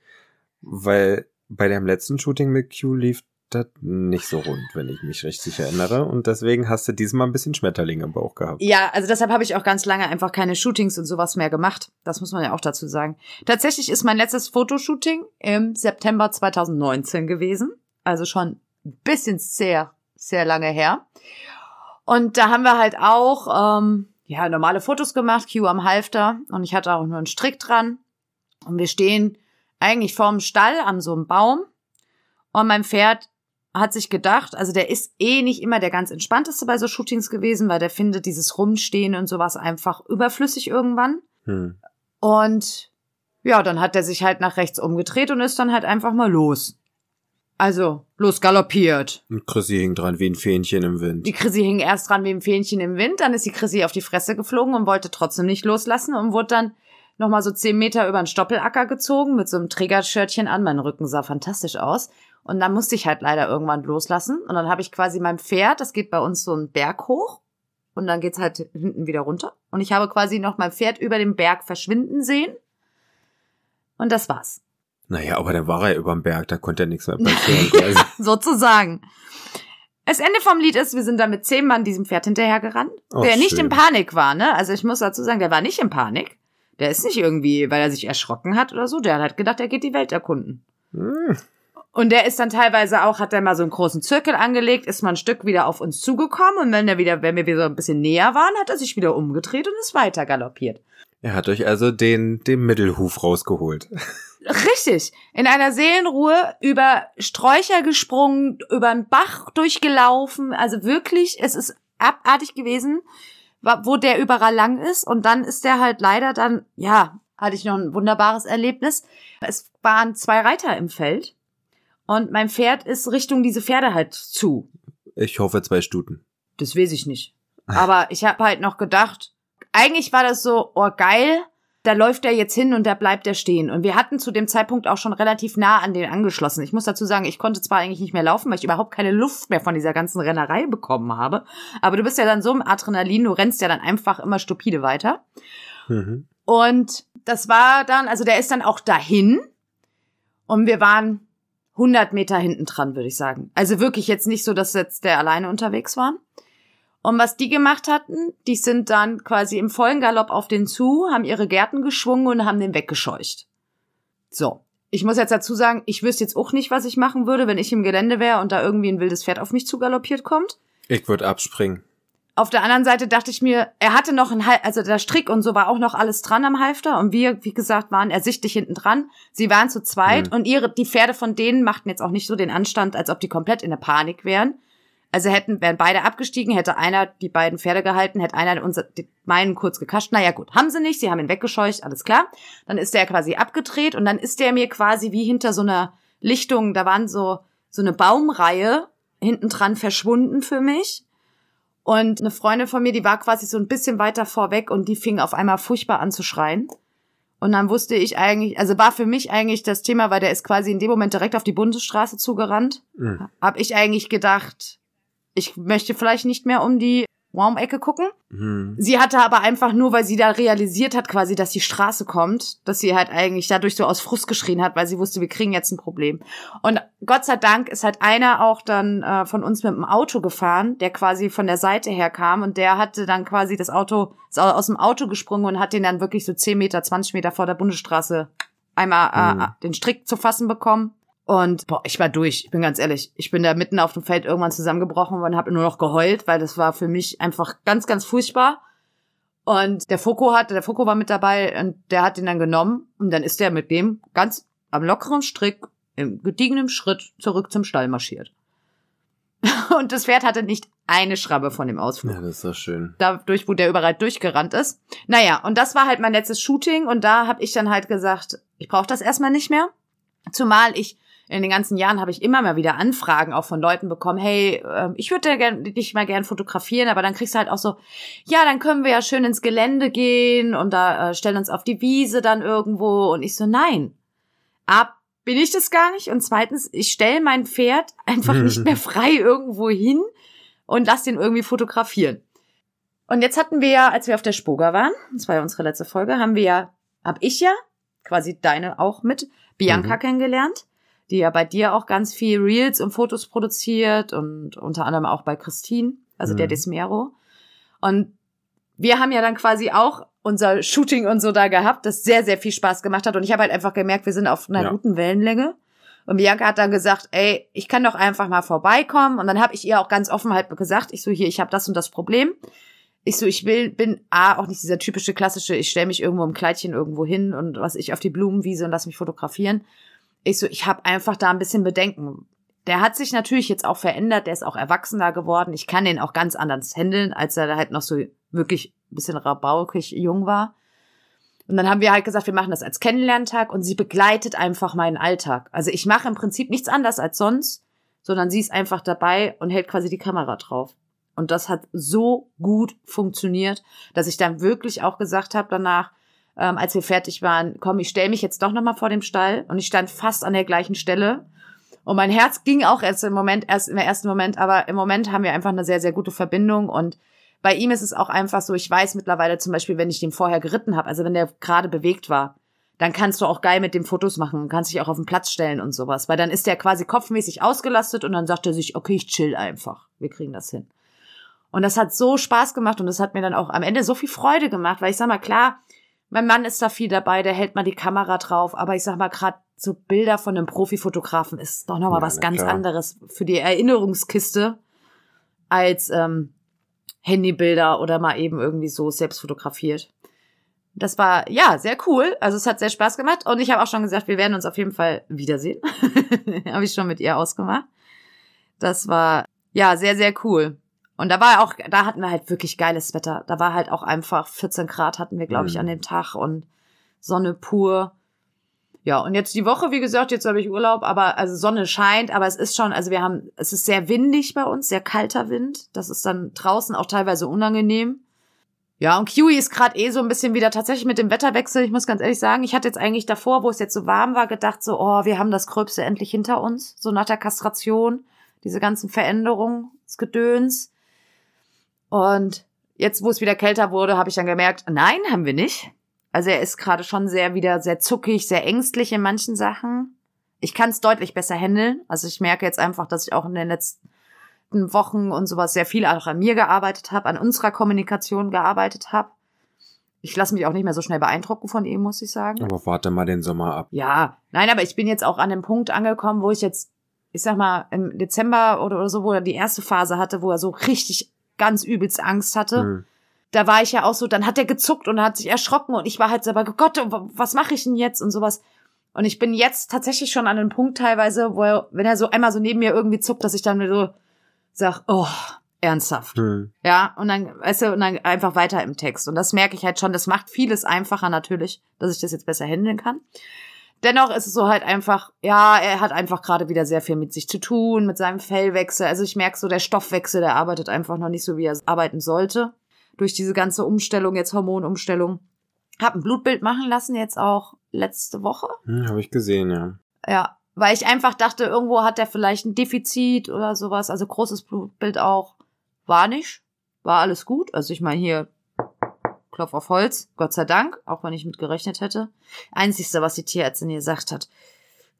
Weil bei dem letzten Shooting mit Q lief das nicht so rund, wenn ich mich richtig erinnere. Und deswegen hast du diesmal ein bisschen Schmetterling im Bauch gehabt. Ja, also deshalb habe ich auch ganz lange einfach keine Shootings und sowas mehr gemacht. Das muss man ja auch dazu sagen. Tatsächlich ist mein letztes Fotoshooting im September 2019 gewesen. Also schon ein bisschen sehr, sehr lange her. Und da haben wir halt auch ähm, ja normale Fotos gemacht, Q am Halfter. Und ich hatte auch nur einen Strick dran. Und wir stehen eigentlich vorm Stall an so einem Baum. Und mein Pferd hat sich gedacht, also der ist eh nicht immer der ganz entspannteste bei so Shootings gewesen, weil der findet dieses Rumstehen und sowas einfach überflüssig irgendwann. Hm. Und ja, dann hat er sich halt nach rechts umgedreht und ist dann halt einfach mal los. Also, los galoppiert. Und Chrissy hing dran wie ein Fähnchen im Wind. Die Chrissy hing erst dran wie ein Fähnchen im Wind, dann ist die Chrissy auf die Fresse geflogen und wollte trotzdem nicht loslassen und wurde dann nochmal so zehn Meter über einen Stoppelacker gezogen mit so einem Trägershirtchen an. Mein Rücken sah fantastisch aus. Und dann musste ich halt leider irgendwann loslassen. Und dann habe ich quasi mein Pferd, das geht bei uns so einen Berg hoch. Und dann geht's halt hinten wieder runter. Und ich habe quasi noch mein Pferd über dem Berg verschwinden sehen. Und das war's. Naja, aber dann war er überm Berg, da konnte ja nichts mehr passieren. sozusagen. Das Ende vom Lied ist, wir sind da mit zehn Mann diesem Pferd hinterhergerannt, Oh, der nicht schön. in Panik war, ne? Also ich muss dazu sagen, der war nicht in Panik. Der ist nicht irgendwie, weil er sich erschrocken hat oder so. Der hat halt gedacht, er geht die Welt erkunden. Hm. Und der ist dann teilweise auch, hat er mal so einen großen Zirkel angelegt, ist mal ein Stück wieder auf uns zugekommen und wenn er wieder, wenn wir wieder ein bisschen näher waren, hat er sich wieder umgedreht und ist weiter galoppiert. Er hat euch also den, den Mittelhuf rausgeholt. Richtig. In einer Seelenruhe über Sträucher gesprungen, über einen Bach durchgelaufen. Also wirklich, es ist abartig gewesen, wo der überall lang ist. Und dann ist der halt leider dann, ja, hatte ich noch ein wunderbares Erlebnis. Es waren zwei Reiter im Feld. Und mein Pferd ist Richtung diese Pferde halt zu. Ich hoffe zwei Stuten. Das weiß ich nicht. Aber ich habe halt noch gedacht, eigentlich war das so, oh geil, da läuft er jetzt hin und da bleibt er stehen. Und wir hatten zu dem Zeitpunkt auch schon relativ nah an den angeschlossen. Ich muss dazu sagen, ich konnte zwar eigentlich nicht mehr laufen, weil ich überhaupt keine Luft mehr von dieser ganzen Rennerei bekommen habe. Aber du bist ja dann so im Adrenalin, du rennst ja dann einfach immer stupide weiter. Mhm. Und das war dann, also der ist dann auch dahin. Und wir waren 100 Meter hinten dran, würde ich sagen. Also wirklich jetzt nicht so, dass jetzt der alleine unterwegs waren. Und was die gemacht hatten, die sind dann quasi im vollen Galopp auf den zu, haben ihre Gärten geschwungen und haben den weggescheucht. So. Ich muss jetzt dazu sagen, ich wüsste jetzt auch nicht, was ich machen würde, wenn ich im Gelände wäre und da irgendwie ein wildes Pferd auf mich zugaloppiert kommt. Ich würde abspringen. Auf der anderen Seite dachte ich mir, er hatte noch ein also der Strick und so war auch noch alles dran am Halfter und wir, wie gesagt, waren ersichtlich hinten dran. Sie waren zu zweit Mhm. und ihre, die Pferde von denen machten jetzt auch nicht so den Anstand, als ob die komplett in der Panik wären. Also hätten, wären beide abgestiegen, hätte einer die beiden Pferde gehalten, hätte einer unser, meinen kurz gekascht. Naja, gut, haben sie nicht, sie haben ihn weggescheucht, alles klar. Dann ist der quasi abgedreht und dann ist der mir quasi wie hinter so einer Lichtung, da waren so, so eine Baumreihe hinten dran verschwunden für mich. Und eine Freundin von mir, die war quasi so ein bisschen weiter vorweg und die fing auf einmal furchtbar an zu schreien. Und dann wusste ich eigentlich, also war für mich eigentlich das Thema, weil der ist quasi in dem Moment direkt auf die Bundesstraße zugerannt, Mhm. habe ich eigentlich gedacht, ich möchte vielleicht nicht mehr um die Raumecke gucken. Mhm. Sie hatte aber einfach nur, weil sie da realisiert hat quasi, dass die Straße kommt, dass sie halt eigentlich dadurch so aus Frust geschrien hat, weil sie wusste, wir kriegen jetzt ein Problem. Und Gott sei Dank ist halt einer auch dann äh, von uns mit dem Auto gefahren, der quasi von der Seite her kam und der hatte dann quasi das Auto, ist au- aus dem Auto gesprungen und hat den dann wirklich so 10 Meter, 20 Meter vor der Bundesstraße einmal äh, Mhm. den Strick zu fassen bekommen. Und boah, ich war durch, ich bin ganz ehrlich. Ich bin da mitten auf dem Feld irgendwann zusammengebrochen und habe nur noch geheult, weil das war für mich einfach ganz, ganz furchtbar. Und der Foko hatte, der Foko war mit dabei und der hat ihn dann genommen und dann ist der mit dem ganz am lockeren Strick im gediegenen Schritt zurück zum Stall marschiert. Und das Pferd hatte nicht eine Schramme von dem Ausflug Ja, das ist doch schön. dadurch, wo der überall durchgerannt ist. Naja, und das war halt mein letztes Shooting und da habe ich dann halt gesagt, ich brauche das erstmal nicht mehr. Zumal ich in den ganzen Jahren habe ich immer mal wieder Anfragen auch von Leuten bekommen, hey, ähm, ich würde dich mal gern fotografieren, aber dann kriegst du halt auch so, ja, dann können wir ja schön ins Gelände gehen und da äh, stellen uns auf die Wiese dann irgendwo und ich so, nein, ab bin ich das gar nicht und zweitens, ich stelle mein Pferd einfach nicht mehr frei irgendwo hin und lass den irgendwie fotografieren. Und jetzt hatten wir ja, als wir auf der Spoga waren, das war ja unsere letzte Folge, haben wir ja, hab ich ja, quasi deine auch mit, Bianca Mhm. kennengelernt, die ja bei dir auch ganz viel Reels und Fotos produziert und unter anderem auch bei Christine, also der Mhm. Desmero. Und wir haben ja dann quasi auch unser Shooting und so da gehabt, das sehr, sehr viel Spaß gemacht hat. Und ich habe halt einfach gemerkt, wir sind auf einer Ja. guten Wellenlänge. Und Bianca hat dann gesagt, ey, ich kann doch einfach mal vorbeikommen. Und dann habe ich ihr auch ganz offen halt gesagt, ich so, hier, ich habe das und das Problem. Ich so, ich will, bin A, auch nicht dieser typische klassische, ich stelle mich irgendwo im Kleidchen irgendwo hin und was ich auf die Blumenwiese und lass mich fotografieren. Ich so, ich habe einfach da ein bisschen Bedenken. Der hat sich natürlich jetzt auch verändert, der ist auch erwachsener geworden. Ich kann den auch ganz anders handeln, als er da halt noch so wirklich ein bisschen rabaukig jung war. Und dann haben wir halt gesagt, wir machen das als Kennenlerntag und sie begleitet einfach meinen Alltag. Also ich mache im Prinzip nichts anders als sonst, sondern sie ist einfach dabei und hält quasi die Kamera drauf. Und das hat so gut funktioniert, dass ich dann wirklich auch gesagt habe danach, ähm, als wir fertig waren, komm, ich stelle mich jetzt doch nochmal vor dem Stall. Und ich stand fast an der gleichen Stelle. Und mein Herz ging auch erst im Moment, erst im ersten Moment, aber im Moment haben wir einfach eine sehr, sehr gute Verbindung. Und bei ihm ist es auch einfach so, ich weiß mittlerweile zum Beispiel, wenn ich den vorher geritten habe, also wenn der gerade bewegt war, dann kannst du auch geil mit dem Fotos machen, kannst dich auch auf den Platz stellen und sowas, weil dann ist der quasi kopfmäßig ausgelastet und dann sagt er sich, okay, ich chill einfach, wir kriegen das hin. Und das hat so Spaß gemacht und das hat mir dann auch am Ende so viel Freude gemacht, weil ich sag mal, klar, mein Mann ist da viel dabei, der hält mal die Kamera drauf, aber ich sag mal, gerade so Bilder von einem Profifotografen ist doch nochmal Ja, was ganz klar. anderes für die Erinnerungskiste als ähm, Handybilder oder mal eben irgendwie so selbst fotografiert. Das war ja sehr cool. Also es hat sehr Spaß gemacht und ich habe auch schon gesagt, wir werden uns auf jeden Fall wiedersehen. habe ich schon mit ihr ausgemacht. Das war ja sehr sehr cool. Und da war auch, da hatten wir halt wirklich geiles Wetter. Da war halt auch einfach 14 Grad hatten wir, glaube ich, Mhm. an dem Tag und Sonne pur. Ja, und jetzt die Woche, wie gesagt, jetzt habe ich Urlaub, aber also Sonne scheint, aber es ist schon, also wir haben, es ist sehr windig bei uns, sehr kalter Wind. Das ist dann draußen auch teilweise unangenehm. Ja, und Kiwi ist gerade eh so ein bisschen wieder tatsächlich mit dem Wetterwechsel. Ich muss ganz ehrlich sagen, ich hatte jetzt eigentlich davor, wo es jetzt so warm war, gedacht so, oh, wir haben das Gröbste endlich hinter uns. So nach der Kastration, diese ganzen Veränderungen, das Gedöns. Und jetzt, wo es wieder kälter wurde, habe ich dann gemerkt, nein, haben wir nicht. Also er ist gerade schon sehr wieder sehr zuckig, sehr ängstlich in manchen Sachen. Ich kann es deutlich besser handeln. Also ich merke jetzt einfach, dass ich auch in den letzten Wochen und sowas sehr viel auch an mir gearbeitet habe, an unserer Kommunikation gearbeitet habe. Ich lasse mich auch nicht mehr so schnell beeindrucken von ihm, muss ich sagen. Aber warte mal den Sommer ab. Ja, nein, aber ich bin jetzt auch an dem Punkt angekommen, wo ich jetzt, ich sag mal, im Dezember oder, oder so, wo er die erste Phase hatte, wo er so richtig ganz übelst Angst hatte. Hm. Da war ich ja auch so, dann hat er gezuckt und hat sich erschrocken und ich war halt selber, Gott, was mache ich denn jetzt und sowas. Und ich bin jetzt tatsächlich schon an einem Punkt teilweise, wo er, wenn er so einmal so neben mir irgendwie zuckt, dass ich dann so sag, oh, ernsthaft. Hm. Ja, und dann, weißt du, und dann einfach weiter im Text. Und das merke ich halt schon, das macht vieles einfacher natürlich, dass ich das jetzt besser handeln kann. Dennoch ist es so halt einfach, ja, er hat einfach gerade wieder sehr viel mit sich zu tun, mit seinem Fellwechsel. Also ich merke so, der Stoffwechsel, der arbeitet einfach noch nicht so, wie er arbeiten sollte. Durch diese ganze Umstellung, jetzt Hormonumstellung. Hab ein Blutbild machen lassen, jetzt auch letzte Woche. Hm, Habe ich gesehen, ja. Ja, weil ich einfach dachte, irgendwo hat er vielleicht ein Defizit oder sowas. Also großes Blutbild auch. War nicht. War alles gut. Also ich meine hier Klopf auf Holz, Gott sei Dank, auch wenn ich mit gerechnet hätte. Einzigste, was die Tierärztin gesagt hat,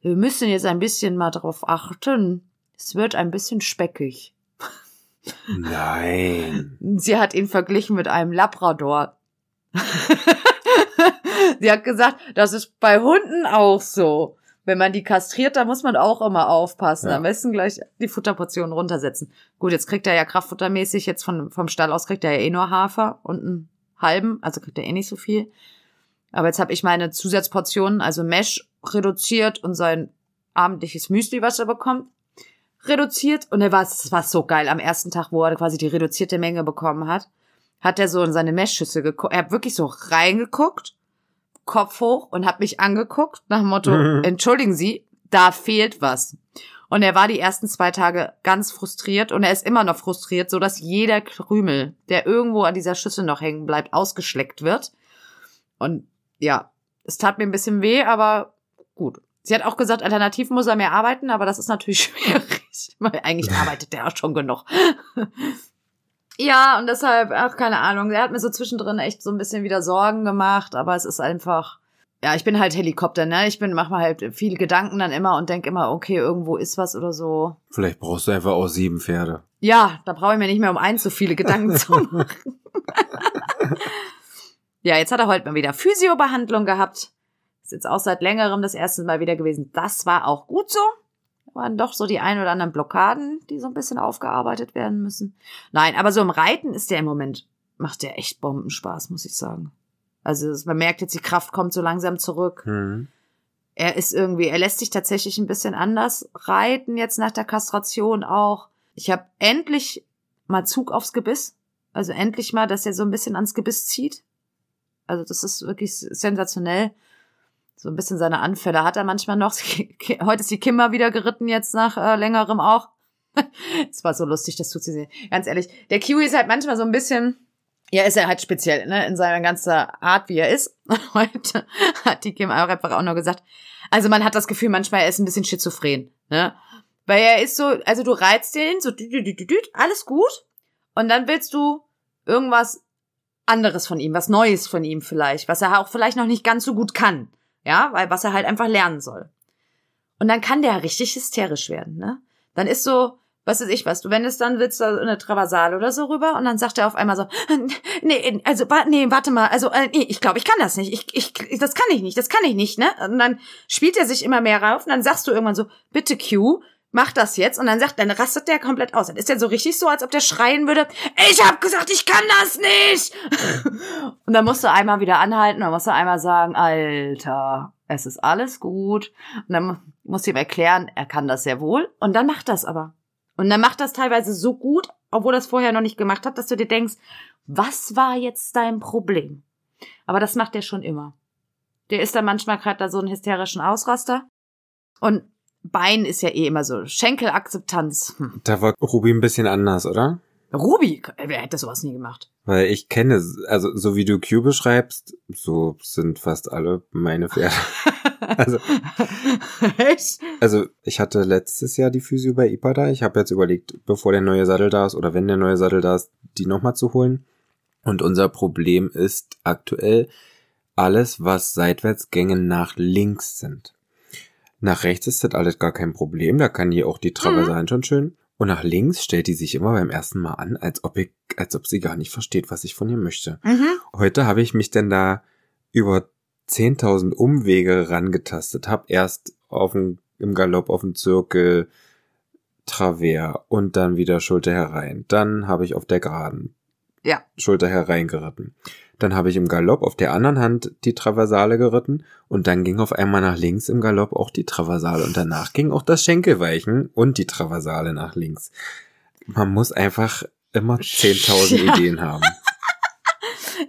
wir müssen jetzt ein bisschen mal drauf achten. Es wird ein bisschen speckig. Nein. Sie hat ihn verglichen mit einem Labrador. Sie hat gesagt, das ist bei Hunden auch so. Wenn man die kastriert, da muss man auch immer aufpassen. Ja. Am besten gleich die Futterportionen runtersetzen. Gut, jetzt kriegt er ja kraftfuttermäßig, jetzt von, vom Stall aus kriegt er ja eh nur Hafer und einen halben, also kriegt er eh nicht so viel. Aber jetzt habe ich meine Zusatzportionen, also Mesh reduziert und sein abendliches Müsli, was er bekommt, reduziert. Und er war, das war so geil. Am ersten Tag, wo er quasi die reduzierte Menge bekommen hat, hat er so in seine Meshschüssel geguckt. Er hat wirklich so reingeguckt, Kopf hoch und hat mich angeguckt nach dem Motto, entschuldigen Sie, da fehlt was. Und er war die ersten zwei Tage ganz frustriert und er ist immer noch frustriert, so dass jeder Krümel, der irgendwo an dieser Schüssel noch hängen bleibt, ausgeschleckt wird. Und ja, es tat mir ein bisschen weh, aber gut. Sie hat auch gesagt, alternativ muss er mehr arbeiten, aber das ist natürlich schwierig, weil eigentlich arbeitet der auch schon genug. ja, und deshalb, ach, keine Ahnung, er hat mir so zwischendrin echt so ein bisschen wieder Sorgen gemacht, aber es ist einfach, ja, ich bin halt Helikopter, ne? Ich bin, mach mir halt viele Gedanken dann immer und denk immer, okay, irgendwo ist was oder so. Vielleicht brauchst du einfach auch sieben Pferde. Ja, da brauche ich mir nicht mehr um eins so viele Gedanken zu machen. ja, jetzt hat er heute mal wieder Physiobehandlung gehabt. Ist jetzt auch seit längerem das erste Mal wieder gewesen. Das war auch gut so. Waren doch so die ein oder anderen Blockaden, die so ein bisschen aufgearbeitet werden müssen. Nein, aber so im Reiten ist der im Moment, macht der echt Bombenspaß, muss ich sagen. Also man merkt jetzt, die Kraft kommt so langsam zurück. Hm. Er ist irgendwie, er lässt sich tatsächlich ein bisschen anders reiten jetzt nach der Kastration auch. Ich habe endlich mal Zug aufs Gebiss. Also endlich mal, dass er so ein bisschen ans Gebiss zieht. Also das ist wirklich sensationell. So ein bisschen seine Anfälle hat er manchmal noch. Heute ist die Kim mal wieder geritten, jetzt nach äh, längerem auch. Es war so lustig, das tut sie sehen. Ganz ehrlich, der Kiwi ist halt manchmal so ein bisschen, ja, ist er halt speziell, ne, in seiner ganzen Art, wie er ist. Heute hat die Kim einfach auch nur gesagt, also man hat das Gefühl, manchmal er ist ein bisschen schizophren, ne? Weil er ist so, also du reizt den so, dü- dü- dü- dü- alles gut. Und dann willst du irgendwas anderes von ihm, was Neues von ihm vielleicht, was er auch vielleicht noch nicht ganz so gut kann. Ja, weil was er halt einfach lernen soll. Und dann kann der richtig hysterisch werden, ne? Dann ist so, was weiß ich was, du wendest dann, willst da eine Traversale oder so rüber und dann sagt er auf einmal so, nee, also, nee, warte mal, also, äh, nee, ich glaube, ich kann das nicht, ich, ich, das kann ich nicht, das kann ich nicht, ne? Und dann spielt er sich immer mehr rauf und dann sagst du irgendwann so, bitte Q, mach das jetzt und dann sagt, dann rastet der komplett aus. Dann ist der so richtig so, als ob der schreien würde, ich hab gesagt, ich kann das nicht! und dann musst du einmal wieder anhalten dann musst du einmal sagen, Alter, es ist alles gut. Und dann mu- musst du ihm erklären, er kann das sehr wohl und dann macht das aber. Und dann macht das teilweise so gut, obwohl es vorher noch nicht gemacht hat, dass du dir denkst, was war jetzt dein Problem? Aber das macht er schon immer. Der ist dann manchmal gerade da so einen hysterischen Ausraster. Und Bein ist ja eh immer so Schenkelakzeptanz. Hm. Da war Ruby ein bisschen anders, oder? Ruby, wer hätte sowas nie gemacht? Weil ich kenne, also so wie du Q beschreibst, so sind fast alle meine Pferde. Also, Echt? also ich hatte letztes Jahr die Physio bei Ipada. Ich habe jetzt überlegt, bevor der neue Sattel da ist oder wenn der neue Sattel da ist, die nochmal zu holen. Und unser Problem ist aktuell alles, was Seitwärtsgänge nach links sind. Nach rechts ist das alles gar kein Problem. Da kann die auch die Traversalen schon schön. Und nach links stellt die sich immer beim ersten Mal an, als ob ich, als ob sie gar nicht versteht, was ich von ihr möchte. Mhm. Heute habe ich mich denn da über 10.000 Umwege rangetastet, habe erst auf dem, im Galopp auf dem Zirkel Travers und dann wieder Schulter herein. Dann habe ich auf der Geraden Ja. Schulter hereingeritten. Dann habe ich im Galopp auf der anderen Hand die Traversale geritten und dann ging auf einmal nach links im Galopp auch die Traversale und danach ging auch das Schenkelweichen und die Traversale nach links. Man muss einfach immer 10.000 Ja. Ideen haben.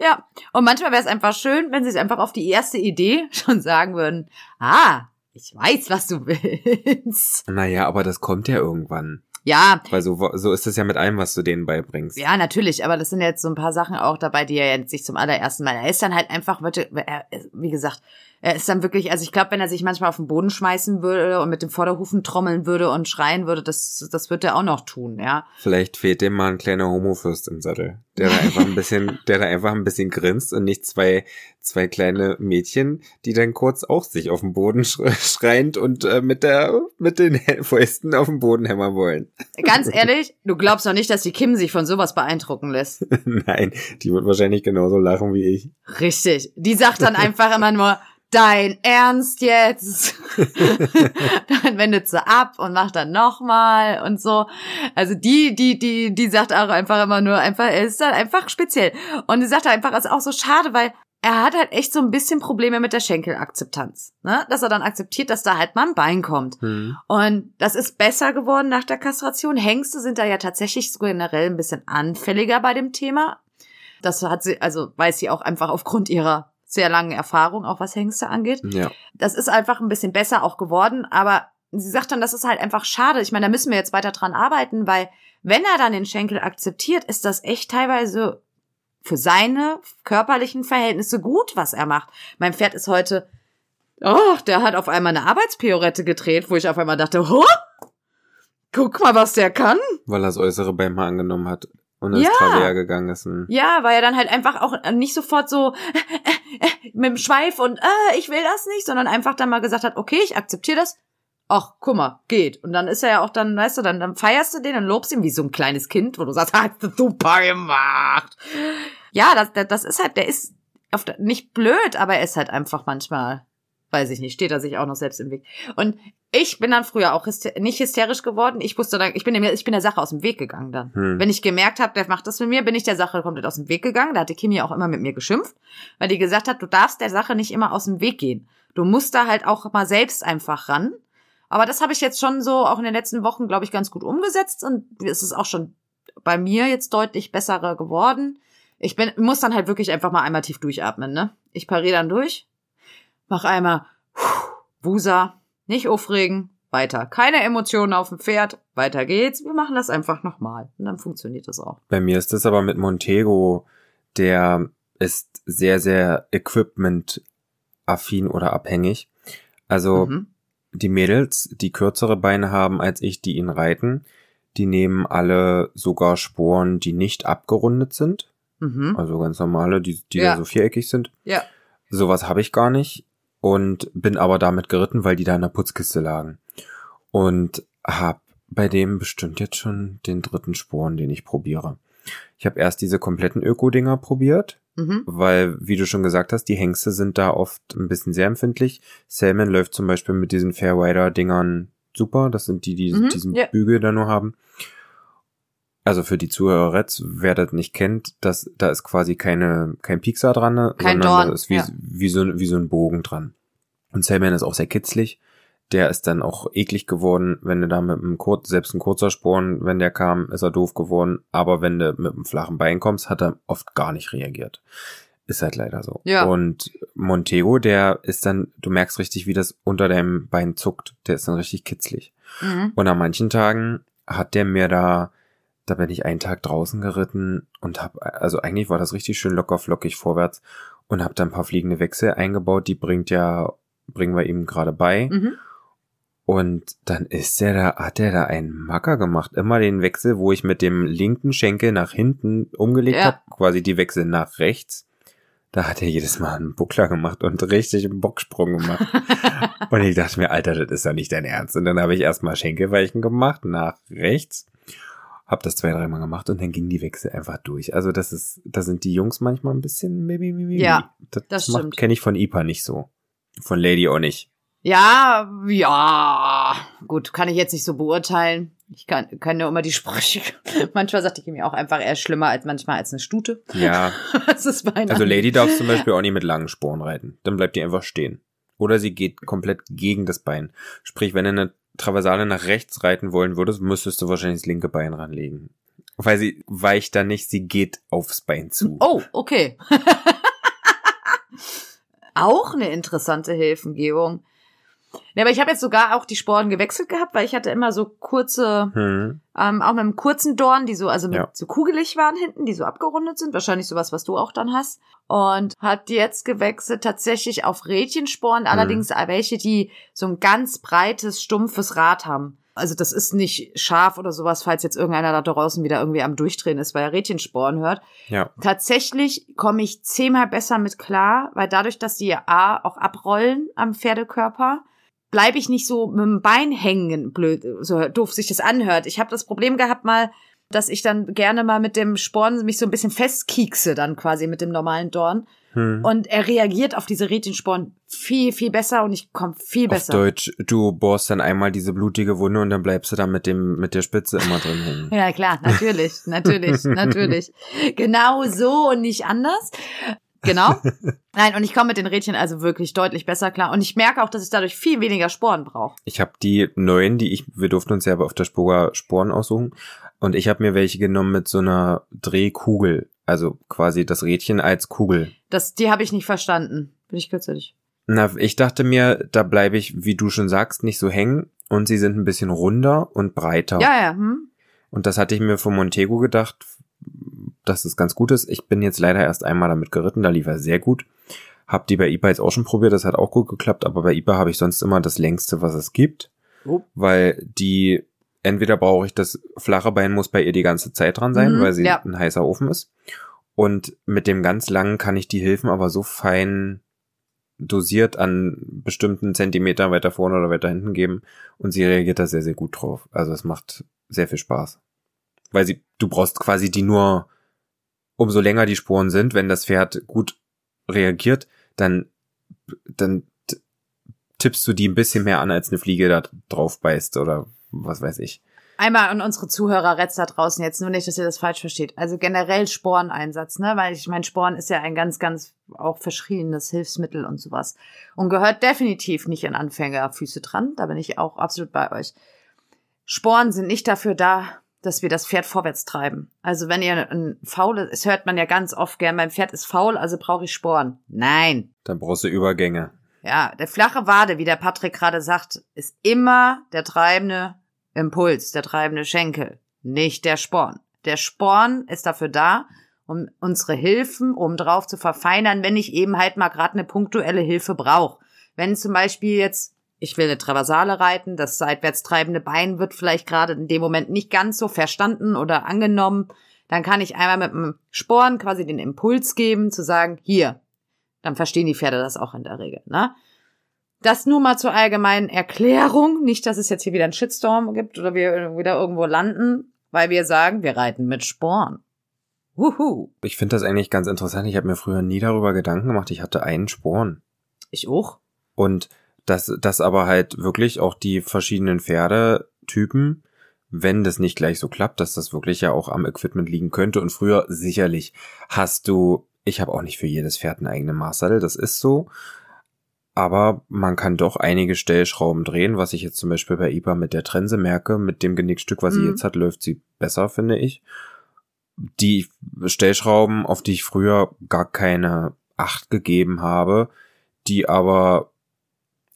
Ja. Und manchmal wäre es einfach schön, wenn sie es einfach auf die erste Idee schon sagen würden, ah, ich weiß, was du willst. Naja, aber das kommt ja irgendwann. Ja, Weil so, so ist es ja mit allem, was du denen beibringst. Ja, natürlich, aber das sind jetzt so ein paar Sachen auch dabei, die er jetzt sich zum allerersten Mal. Er ist dann halt einfach, wie gesagt, er ist dann wirklich, also ich glaube, wenn er sich manchmal auf den Boden schmeißen würde und mit dem Vorderhufen trommeln würde und schreien würde, das, das wird er auch noch tun, ja. Vielleicht fehlt dem mal ein kleiner Homofürst im Sattel, der da einfach ein bisschen, der da einfach ein bisschen grinst und nicht zwei, zwei kleine Mädchen, die dann kurz auch sich auf den Boden sch- schreiend und äh, mit der, mit den Fäusten auf den Boden hämmern wollen. Ganz ehrlich, du glaubst doch nicht, dass die Kim sich von sowas beeindrucken lässt. Nein, die wird wahrscheinlich genauso lachen wie ich. Richtig. Die sagt dann einfach immer nur, dein Ernst jetzt? dann wendet sie ab und macht dann nochmal und so. Also die, die, die, die sagt auch einfach immer nur, einfach, er ist dann einfach speziell. Und sie sagt einfach, es ist auch so schade, weil er hat halt echt so ein bisschen Probleme mit der Schenkelakzeptanz. Ne? Dass er dann akzeptiert, dass da halt mal ein Bein kommt. Hm. Und das ist besser geworden nach der Kastration. Hengste sind da ja tatsächlich so generell ein bisschen anfälliger bei dem Thema. Das hat sie, also weiß sie auch einfach aufgrund ihrer sehr langen Erfahrung, auch was Hengste angeht. Ja. Das ist einfach ein bisschen besser auch geworden, aber sie sagt dann, das ist halt einfach schade. Ich meine, da müssen wir jetzt weiter dran arbeiten, weil wenn er dann den Schenkel akzeptiert, ist das echt teilweise für seine körperlichen Verhältnisse gut, was er macht. Mein Pferd ist heute, oh, der hat auf einmal eine Arbeitspiorette gedreht, wo ich auf einmal dachte, oh, guck mal, was der kann. Weil er das Äußere beim mal angenommen hat und ins Ja. Travers gegangen ist. Ja, weil er dann halt einfach auch nicht sofort so mit dem Schweif und äh, ich will das nicht, sondern einfach dann mal gesagt hat, okay, ich akzeptiere das. Ach, guck mal, geht. Und dann ist er ja auch dann, weißt du, dann, dann feierst du den und lobst ihn wie so ein kleines Kind, wo du sagst, hast du super gemacht. Ja, das, das, das ist halt, der ist der, nicht blöd, aber er ist halt einfach manchmal, weiß ich nicht, steht er sich auch noch selbst im Weg. Und ich bin dann früher auch hyster nicht hysterisch geworden. Ich wusste dann, ich bin, dem, ich bin der Sache aus dem Weg gegangen dann. Hm. Wenn ich gemerkt habe, der macht das mit mir, bin ich der Sache komplett aus dem Weg gegangen. Da hatte Kimi auch immer mit mir geschimpft, weil die gesagt hat, du darfst der Sache nicht immer aus dem Weg gehen. Du musst da halt auch mal selbst einfach ran. Aber das habe ich jetzt schon so auch in den letzten Wochen, glaube ich, ganz gut umgesetzt und es ist auch schon bei mir jetzt deutlich besser geworden. Ich bin, muss dann halt wirklich einfach mal einmal tief durchatmen, ne? Ich pariere dann durch, mach einmal Wusa, nicht aufregen, weiter. Keine Emotionen auf dem Pferd, weiter geht's. Wir machen das einfach nochmal und dann funktioniert das auch. Bei mir ist das aber mit Montego, der ist sehr, sehr equipment-affin oder abhängig. Also Mhm. die Mädels, die kürzere Beine haben als ich, die ihn reiten, die nehmen alle sogar Sporen, die nicht abgerundet sind. Mhm. Also ganz normale, die, die Ja. da so viereckig sind. Ja. Sowas habe ich gar nicht und bin aber damit geritten, weil die da in der Putzkiste lagen. Und hab bei dem bestimmt jetzt schon den dritten Sporen, den ich probiere. Ich habe erst diese kompletten Öko-Dinger probiert, Mhm. weil, wie du schon gesagt hast, die Hengste sind da oft ein bisschen sehr empfindlich. Salmon läuft zum Beispiel mit diesen Fairwider-Dingern super. Das sind die, die Mhm, diesen ja. Bügel da nur haben. Also für die Zuhörer jetzt, wer das nicht kennt, das, da ist quasi keine, kein Piekser dran, ne, Kein sondern Dorn, da ist wie, ja. wie, so, wie so ein Bogen dran. Und Salmon ist auch sehr kitzlig. Der ist dann auch eklig geworden, wenn du da mit einem Kur selbst ein kurzer Sporn, wenn der kam, ist er doof geworden. Aber wenn du mit einem flachen Bein kommst, hat er oft gar nicht reagiert. Ist halt leider so. Ja. Und Montego, der ist dann, du merkst richtig, wie das unter deinem Bein zuckt. Der ist dann richtig kitzlig. Mhm. Und an manchen Tagen hat der mir da, da bin ich einen Tag draußen geritten und hab, also eigentlich war das richtig schön locker flockig vorwärts und hab da ein paar fliegende Wechsel eingebaut, die bringt ja, bringen wir ihm gerade bei. Mhm. Und dann ist der da, hat der da einen Macker gemacht. Immer den Wechsel, wo ich mit dem linken Schenkel nach hinten umgelegt Ja. hab, quasi die Wechsel nach rechts. Da hat er jedes Mal einen Buckler gemacht und richtig einen Bocksprung gemacht. und ich dachte mir, Alter, das ist doch nicht dein Ernst. Und dann habe ich erstmal Schenkelweichen gemacht, nach rechts. Hab das zwei, dreimal gemacht und dann ging die Wechsel einfach durch. Also das ist, da sind die Jungs manchmal ein bisschen maybe, maybe, Ja, das, das macht- stimmt. Kenne ich von IPA nicht so. Von Lady auch nicht. Ja, ja, gut, kann ich jetzt nicht so beurteilen. Ich kann, kann nur immer die Sprüche. Manchmal sagt ich mir auch einfach eher schlimmer als manchmal als eine Stute. Ja, Das ist mein also Lady darf zum Beispiel auch nicht mit langen Sporen reiten. Dann bleibt die einfach stehen. Oder sie geht komplett gegen das Bein. Sprich, wenn du eine Traversale nach rechts reiten wollen würdest, müsstest du wahrscheinlich das linke Bein ranlegen. Weil sie weicht da nicht, sie geht aufs Bein zu. Oh, okay. auch eine interessante Hilfengebung. Ja, aber ich habe jetzt sogar auch die Sporen gewechselt gehabt, weil ich hatte immer so kurze, Hm. ähm, auch mit einem kurzen Dorn, die so, also Ja. so kugelig waren hinten, die so abgerundet sind. Wahrscheinlich sowas, was du auch dann hast. Und hat jetzt gewechselt tatsächlich auf Rädchensporen, allerdings welche, die so ein ganz breites, stumpfes Rad haben. Also das ist nicht scharf oder sowas, falls jetzt irgendeiner da draußen wieder irgendwie am Durchdrehen ist, weil er Rädchensporen hört. Ja. Tatsächlich komme ich zehnmal besser mit klar, weil dadurch, dass die A auch abrollen am Pferdekörper, bleibe ich nicht so mit dem Bein hängen, blöd, so doof sich das anhört. Ich habe das Problem gehabt mal, dass ich dann gerne mal mit dem Sporn mich so ein bisschen festkiekse dann quasi mit dem normalen Dorn. Hm. Und er reagiert auf diese Rädchensporen viel, viel besser und ich komme viel Auf besser. Deutsch, du bohrst dann einmal diese blutige Wunde und dann bleibst du da mit dem, mit der Spitze immer drin hängen. Ja, klar, natürlich, natürlich, natürlich. Genau so und nicht anders. Genau. Nein, und ich komme mit den Rädchen also wirklich deutlich besser klar. Und ich merke auch, dass ich dadurch viel weniger Sporen brauche. Ich habe die neuen, die ich, wir durften uns ja aber auf der Spurger Sporen aussuchen. Und ich habe mir welche genommen mit so einer Drehkugel. Also quasi das Rädchen als Kugel. Das, die habe ich nicht verstanden. Bin ich kürzlich. Na, ich dachte mir, da bleibe ich, wie du schon sagst, nicht so hängen. Und sie sind ein bisschen runder und breiter. Ja, ja, hm? Und das hatte ich mir von Montego gedacht, dass es ganz gut ist. Ich bin jetzt leider erst einmal damit geritten, da lief er sehr gut. Hab die bei IPA jetzt auch schon probiert, das hat auch gut geklappt, aber bei IPA habe ich sonst immer das längste, was es gibt. Oh. Weil die, entweder brauche ich das flache Bein muss bei ihr die ganze Zeit dran sein, Mhm, weil sie ja. ein heißer Ofen ist. Und mit dem ganz langen kann ich die Hilfen aber so fein dosiert an bestimmten Zentimeter weiter vorne oder weiter hinten geben und sie reagiert da sehr, sehr gut drauf. Also es macht sehr viel Spaß. Weil sie, du brauchst quasi die nur, umso länger die Sporen sind, wenn das Pferd gut reagiert, dann, dann tippst du die ein bisschen mehr an, als eine Fliege da drauf beißt oder was weiß ich. Einmal an unsere Zuhörer Retz da draußen jetzt, nur nicht, dass ihr das falsch versteht. Also generell Sporeneinsatz, ne? Weil ich mein Sporen ist ja ein ganz, ganz auch verschriebenes Hilfsmittel und sowas. Und gehört definitiv nicht in Anfängerfüße dran. Da bin ich auch absolut bei euch. Sporen sind nicht dafür da, dass wir das Pferd vorwärts treiben. Also wenn ihr ein faules, es hört man ja ganz oft gern, mein Pferd ist faul, also brauche ich Sporen. Nein. Dann brauchst du Übergänge. Ja, der flache Wade, wie der Patrick gerade sagt, ist immer der treibende Impuls, der treibende Schenkel, nicht der Sporn. Der Sporn ist dafür da, um unsere Hilfen obendrauf zu verfeinern, wenn ich eben halt mal gerade eine punktuelle Hilfe brauche. Wenn zum Beispiel jetzt, ich will eine Traversale reiten, das seitwärts treibende Bein wird vielleicht gerade in dem Moment nicht ganz so verstanden oder angenommen, dann kann ich einmal mit dem Sporn quasi den Impuls geben, zu sagen, hier, dann verstehen die Pferde das auch in der Regel. Ne? Das nur mal zur allgemeinen Erklärung. Nicht, dass es jetzt hier wieder einen Shitstorm gibt oder wir wieder irgendwo landen, weil wir sagen, wir reiten mit Sporn. Wuhu. Ich finde das eigentlich ganz interessant. Ich habe mir früher nie darüber Gedanken gemacht. Ich hatte einen Sporn. Ich auch. Und dass, dass aber halt wirklich auch die verschiedenen Pferdetypen, wenn das nicht gleich so klappt, dass das wirklich ja auch am Equipment liegen könnte. Und früher sicherlich hast du, ich habe auch nicht für jedes Pferd einen eigenen Maßsattel, das ist so. Aber man kann doch einige Stellschrauben drehen, was ich jetzt zum Beispiel bei IPA mit der Trense merke. Mit dem Genickstück, was sie Mhm. jetzt hat, läuft sie besser, finde ich. Die Stellschrauben, auf die ich früher gar keine Acht gegeben habe, die aber,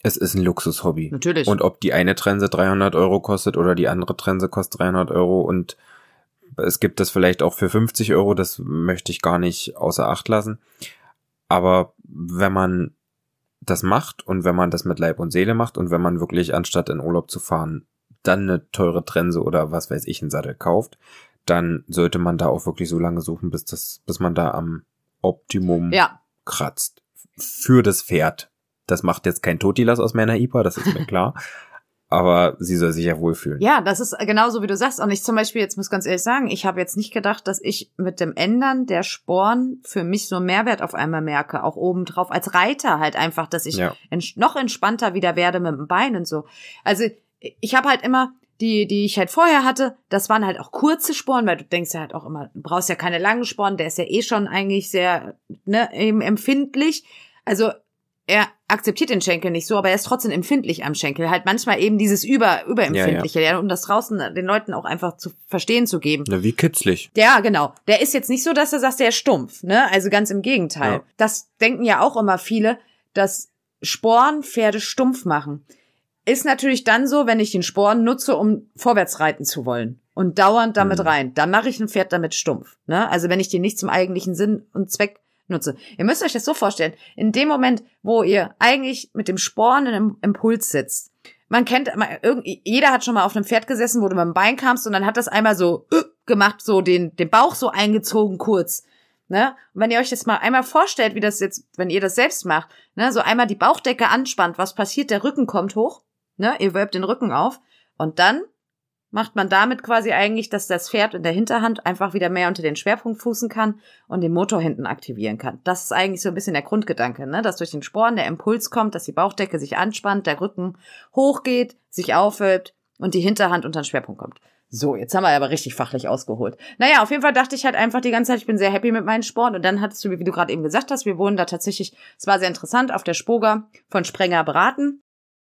es ist ein Luxushobby. Natürlich. Und ob die eine Trense 300 Euro kostet oder die andere Trense kostet 300 Euro und es gibt das vielleicht auch für 50 Euro, das möchte ich gar nicht außer Acht lassen. Aber wenn man das macht und wenn man das mit Leib und Seele macht und wenn man wirklich anstatt in Urlaub zu fahren, dann eine teure Trense oder was weiß ich, einen Sattel kauft, dann sollte man da auch wirklich so lange suchen, bis das, bis man da am Optimum ja, kratzt. Für das Pferd. Das macht jetzt kein Totilas aus meiner IPA, das ist mir klar. Aber sie soll sich ja wohlfühlen. ja, das ist genauso wie du sagst. Und ich zum Beispiel, jetzt muss ganz ehrlich sagen, ich habe jetzt nicht gedacht, dass ich mit dem Ändern der Sporen für mich so einen Mehrwert auf einmal merke. Auch obendrauf als Reiter halt einfach, dass ich Ja. ents noch entspannter wieder werde mit dem Bein und so. Also ich habe halt immer die, die ich halt vorher hatte, das waren halt auch kurze Sporen, weil du denkst ja halt auch immer, du brauchst ja keine langen Sporen, der ist ja eh schon eigentlich sehr, ne, eben empfindlich. Also er akzeptiert den Schenkel nicht so, aber er ist trotzdem empfindlich am Schenkel. Halt manchmal eben dieses über, überempfindliche, ja, ja. um das draußen den Leuten auch einfach zu verstehen zu geben. Na, wie kitzlig. Ja, genau. Der ist jetzt nicht so, dass er sagt, der ist stumpf, ne? Also ganz im Gegenteil. Ja. Das denken ja auch immer viele, dass Sporen Pferde stumpf machen. Ist natürlich dann so, wenn ich den Sporen nutze, um vorwärts reiten zu wollen und dauernd damit mhm. rein. Dann mache ich ein Pferd damit stumpf. Ne? Also wenn ich den nicht zum eigentlichen Sinn und Zweck nutze. Ihr müsst euch das so vorstellen. In dem Moment, wo ihr eigentlich mit dem Sporen in einem Impuls sitzt, man kennt, jeder hat schon mal auf einem Pferd gesessen, wo du dem Bein kamst und dann hat das einmal so äh, gemacht, so den, den Bauch so eingezogen kurz. Ne? Und wenn ihr euch das mal einmal vorstellt, wie das jetzt, wenn ihr das selbst macht, ne, so einmal die Bauchdecke anspannt, was passiert? Der Rücken kommt hoch, ne? Ihr wölbt den Rücken auf und dann macht man damit quasi eigentlich, dass das Pferd in der Hinterhand einfach wieder mehr unter den Schwerpunkt fußen kann und den Motor hinten aktivieren kann. Das ist eigentlich so ein bisschen der Grundgedanke, ne? dass durch den Sporen der Impuls kommt, dass die Bauchdecke sich anspannt, der Rücken hochgeht, sich aufwölbt und die Hinterhand unter den Schwerpunkt kommt. So, jetzt haben wir aber richtig fachlich ausgeholt. Naja, auf jeden Fall dachte ich halt einfach die ganze Zeit, ich bin sehr happy mit meinem Sport. Und dann hattest du, wie du gerade eben gesagt hast, wir wurden da tatsächlich, es war sehr interessant, auf der Spoga von Sprenger beraten.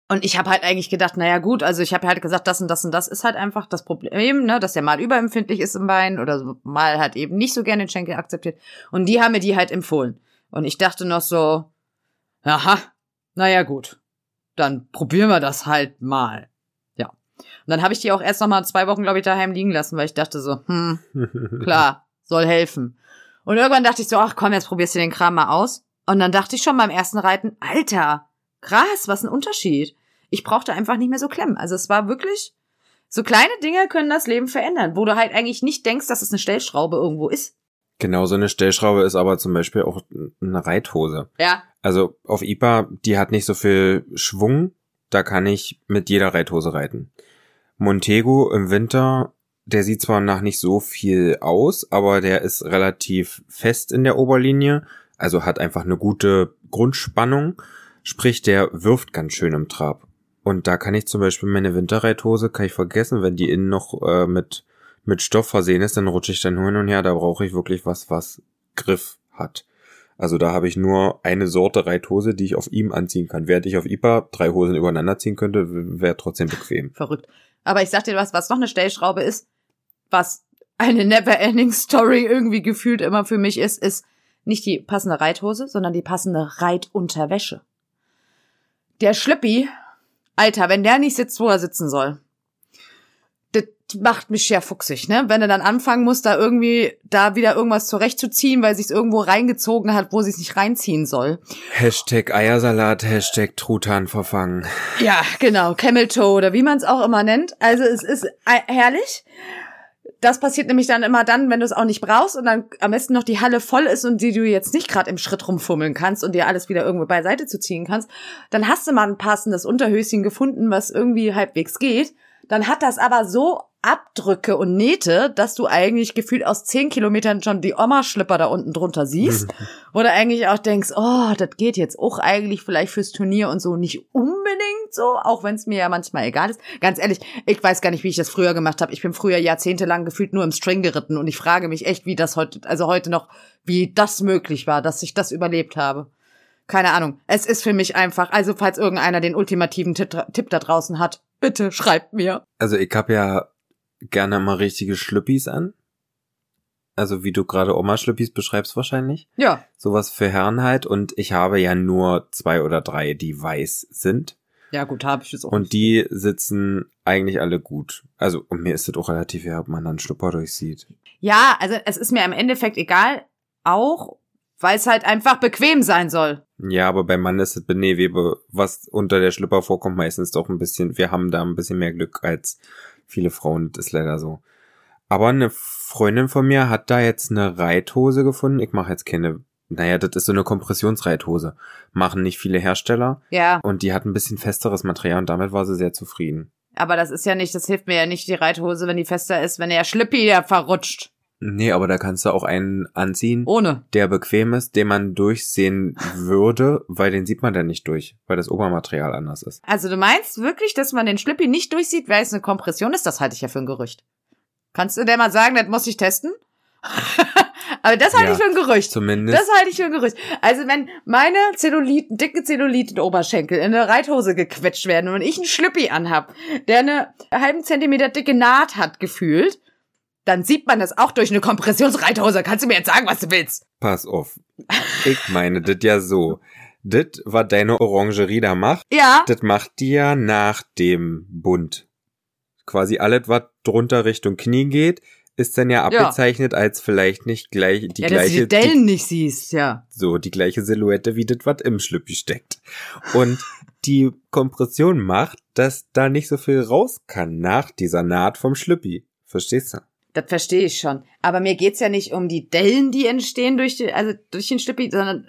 Und ich habe halt eigentlich gedacht, naja gut, also ich habe halt gesagt, das und das und das ist halt einfach das Problem, ne, dass der mal überempfindlich ist im Bein oder mal halt eben nicht so gerne den Schenkel akzeptiert. Und die haben mir die halt empfohlen. Und ich dachte noch so, aha, naja gut, dann probieren wir das halt mal. Und dann habe ich die auch erst noch mal zwei Wochen, glaube ich, daheim liegen lassen, weil ich dachte so, hm, klar, soll helfen. Und irgendwann dachte ich so, ach komm, jetzt probierst du den Kram mal aus. Und dann dachte ich schon beim ersten Reiten, Alter, krass, was ein Unterschied. Ich brauchte einfach nicht mehr so klemmen. Also es war wirklich, so kleine Dinge können das Leben verändern, wo du halt eigentlich nicht denkst, dass es eine Stellschraube irgendwo ist. Genau, so eine Stellschraube ist aber zum Beispiel auch eine Reithose. Ja. Also auf IPA, die hat nicht so viel Schwung, da kann ich mit jeder Reithose reiten. Montego im Winter, der sieht zwar nach nicht so viel aus, aber der ist relativ fest in der Oberlinie, also hat einfach eine gute Grundspannung, sprich der wirft ganz schön im Trab. Und da kann ich zum Beispiel meine Winterreithose, kann ich vergessen, wenn die innen noch äh, mit, mit Stoff versehen ist, dann rutsche ich dann hin und her, da brauche ich wirklich was, was Griff hat. Also da habe ich nur eine Sorte Reithose, die ich auf ihm anziehen kann. Während ich auf IPA drei Hosen übereinander ziehen könnte, wäre trotzdem bequem. Verrückt. Aber ich sag dir was, was noch eine Stellschraube ist, was eine never-ending Story irgendwie gefühlt immer für mich ist, ist nicht die passende Reithose, sondern die passende Reitunterwäsche. Der Schlippi, Alter, wenn der nicht sitzt, wo er sitzen soll, macht mich ja fuchsig, ne? Wenn er dann anfangen muss, da irgendwie da wieder irgendwas zurechtzuziehen, weil sich's irgendwo reingezogen hat, wo sie es nicht reinziehen soll. Hashtag Eiersalat, Hashtag Truthahn verfangen. Ja, genau, Camel Toe oder wie man es auch immer nennt. Also es ist herrlich. Das passiert nämlich dann immer dann, wenn du es auch nicht brauchst und dann am besten noch die Halle voll ist und die du jetzt nicht gerade im Schritt rumfummeln kannst und dir alles wieder irgendwo beiseite zu ziehen kannst. Dann hast du mal ein passendes Unterhöschen gefunden, was irgendwie halbwegs geht. Dann hat das aber so Abdrücke und Nähte, dass du eigentlich gefühlt aus zehn Kilometern schon die Oma-Schlipper da unten drunter siehst. oder eigentlich auch denkst, oh, das geht jetzt auch eigentlich vielleicht fürs Turnier und so nicht unbedingt so, auch wenn es mir ja manchmal egal ist. Ganz ehrlich, ich weiß gar nicht, wie ich das früher gemacht habe. Ich bin früher jahrzehntelang gefühlt nur im String geritten und ich frage mich echt, wie das heute, also heute noch, wie das möglich war, dass ich das überlebt habe keine Ahnung. Es ist für mich einfach, also falls irgendeiner den ultimativen Tipp, Tipp da draußen hat, bitte schreibt mir. Also ich habe ja gerne mal richtige Schlüppis an. Also wie du gerade Oma-Schlüppis beschreibst wahrscheinlich. Ja. Sowas für Herren halt. Und ich habe ja nur zwei oder drei, die weiß sind. Ja gut, habe ich es auch. Und nicht. die sitzen eigentlich alle gut. Also und mir ist es auch relativ egal, ob man dann Schlüpper durchsieht. Ja, also es ist mir im Endeffekt egal, auch weil es halt einfach bequem sein soll. Ja, aber beim Mann ist es Benewebe, was unter der Schlüpper vorkommt, meistens doch ein bisschen, wir haben da ein bisschen mehr Glück als viele Frauen, das ist leider so. Aber eine Freundin von mir hat da jetzt eine Reithose gefunden. Ich mache jetzt keine, naja, das ist so eine Kompressionsreithose. Machen nicht viele Hersteller. Ja. Und die hat ein bisschen festeres Material und damit war sie sehr zufrieden. Aber das ist ja nicht, das hilft mir ja nicht, die Reithose, wenn die fester ist, wenn der Schlippi ja verrutscht. Nee, aber da kannst du auch einen anziehen, Ohne. der bequem ist, den man durchsehen würde, weil den sieht man dann nicht durch, weil das Obermaterial anders ist. Also du meinst wirklich, dass man den Schlippi nicht durchsieht, weil es eine Kompression ist? Das halte ich ja für ein Gerücht. Kannst du dir mal sagen, das muss ich testen? Aber das halte Ja, ich für ein Gerücht. Zumindest. Das halte ich für ein Gerücht. Also wenn meine Zelluliten, dicke Zelluliten-Oberschenkel in eine Reithose gequetscht werden und ich einen Schlippi anhab, der eine halben Zentimeter dicke Naht hat gefühlt, dann sieht man das auch durch eine Kompressionsreithose. Kannst du mir jetzt sagen, was du willst? Pass auf. Ich meine das ja so. Das, was deine Orangerie da macht, Ja. das macht die ja nach dem Bund. Quasi alles, was drunter Richtung Knie geht, ist dann ja Ja. abgezeichnet als vielleicht nicht gleich die ja, dass du gleiche die Dellen nicht siehst, ja. so die gleiche Silhouette wie das, was im Schlüppi steckt. Und die Kompression macht, dass da nicht so viel raus kann nach dieser Naht vom Schlüppi. Verstehst du? Das verstehe ich schon. Aber mir geht's ja nicht um die Dellen, die entstehen durch, die, also durch den Schlippi, sondern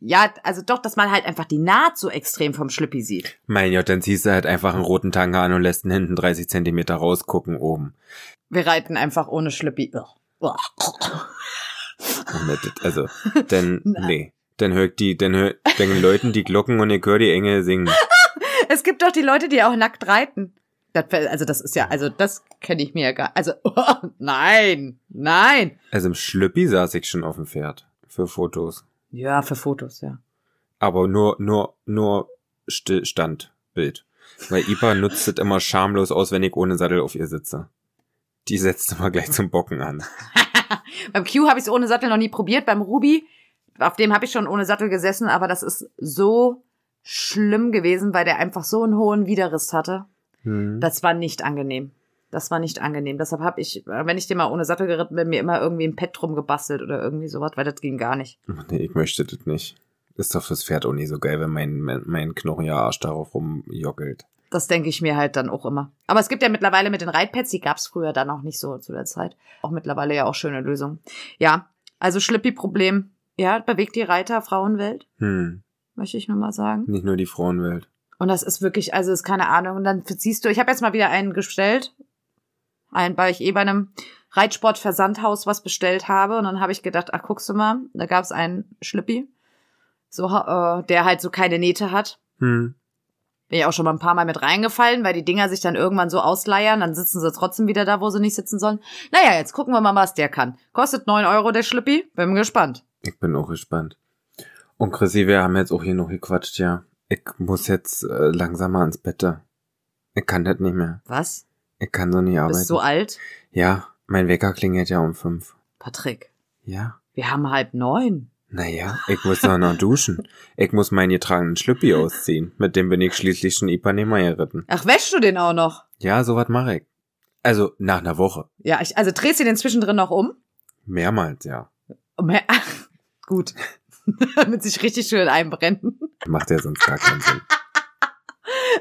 ja, also doch, dass man halt einfach die Naht so extrem vom Schlippi sieht. Mein Gott, dann ziehst du halt einfach einen roten Tanga an und lässt ihn hinten 30 Zentimeter rausgucken oben. Wir reiten einfach ohne Schlippi. Und das- Also, dann, nee. Dann hört die, dann hört, dann läuten die Glocken und ich höre die Engel singen. Es gibt doch die Leute, die auch nackt reiten. Das, also das ist ja, also das kenne ich mir ja gar. Also nein, nein. Also im Schlüppi saß ich schon auf dem Pferd. Für Fotos. Ja, für Fotos, ja. Aber nur, nur, nur Standbild. Weil Ipa nutzt es immer schamlos aus, wenn ich ohne Sattel auf ihr sitze. Die setzt immer gleich zum Bocken an. Beim Q habe ich es ohne Sattel noch nie probiert. Beim Ruby, auf dem habe ich schon ohne Sattel gesessen, aber das ist so schlimm gewesen, weil der einfach so einen hohen Widerriss hatte. Hm. Das war nicht angenehm. Das war nicht angenehm. Deshalb habe ich, äh, wenn ich den mal ohne Sattel geritten bin, mir immer irgendwie ein Pad drum gebastelt oder irgendwie sowas, weil das ging gar nicht. Nee, ich möchte das nicht. Ist doch fürs Pferd auch nie so geil, wenn mein, mein, mein knurriger Arsch darauf rumjoggelt. Das denke ich mir halt dann auch immer. Aber es gibt ja mittlerweile mit den Reitpads, die gab's früher dann auch nicht so zu der Zeit. Auch mittlerweile ja auch schöne Lösungen. Ja, also Schlippi-Problem. Ja, bewegt die Reiter Frauenwelt, Hm. möchte ich nur mal sagen. Nicht nur die Frauenwelt. Und das ist wirklich, also ist keine Ahnung. Und dann siehst du, ich habe jetzt mal wieder einen gestellt, ein, weil ich eh bei einem Reitsport-Versandhaus was bestellt habe. Und dann habe ich gedacht, ach, guckst du mal, da gab's einen Schlippi, so, äh, der halt so keine Nähte hat. Hm. Bin ich auch schon mal ein paar Mal mit reingefallen, weil die Dinger sich dann irgendwann so ausleiern, dann sitzen sie trotzdem wieder da, wo sie nicht sitzen sollen. Naja, jetzt gucken wir mal, was der kann. Kostet neun Euro der Schlippi. Bin gespannt. Ich bin auch gespannt. Und Chrissy, wir haben jetzt auch hier noch gequatscht, ja. Ich muss jetzt äh, langsam mal ans Bett. Ich kann das nicht mehr. Was? Ich kann so nicht arbeiten. Bist so alt? ja, mein Wecker klingelt ja um fünf. Patrick, Ja. wir haben halb neun. Naja, ich muss doch noch duschen. Ich muss meinen getragenen Schlüppi ausziehen. Mit dem bin ich schließlich schon Ipanema geritten. Ach, wäschst du den auch noch? Ja, sowas mache ich. Also nach einer Woche. Ja, ich, also drehst du den zwischendrin noch um? Mehrmals, ja. Um- Ach, gut. Damit sich richtig schön einbrennen. Macht ja sonst gar keinen Sinn.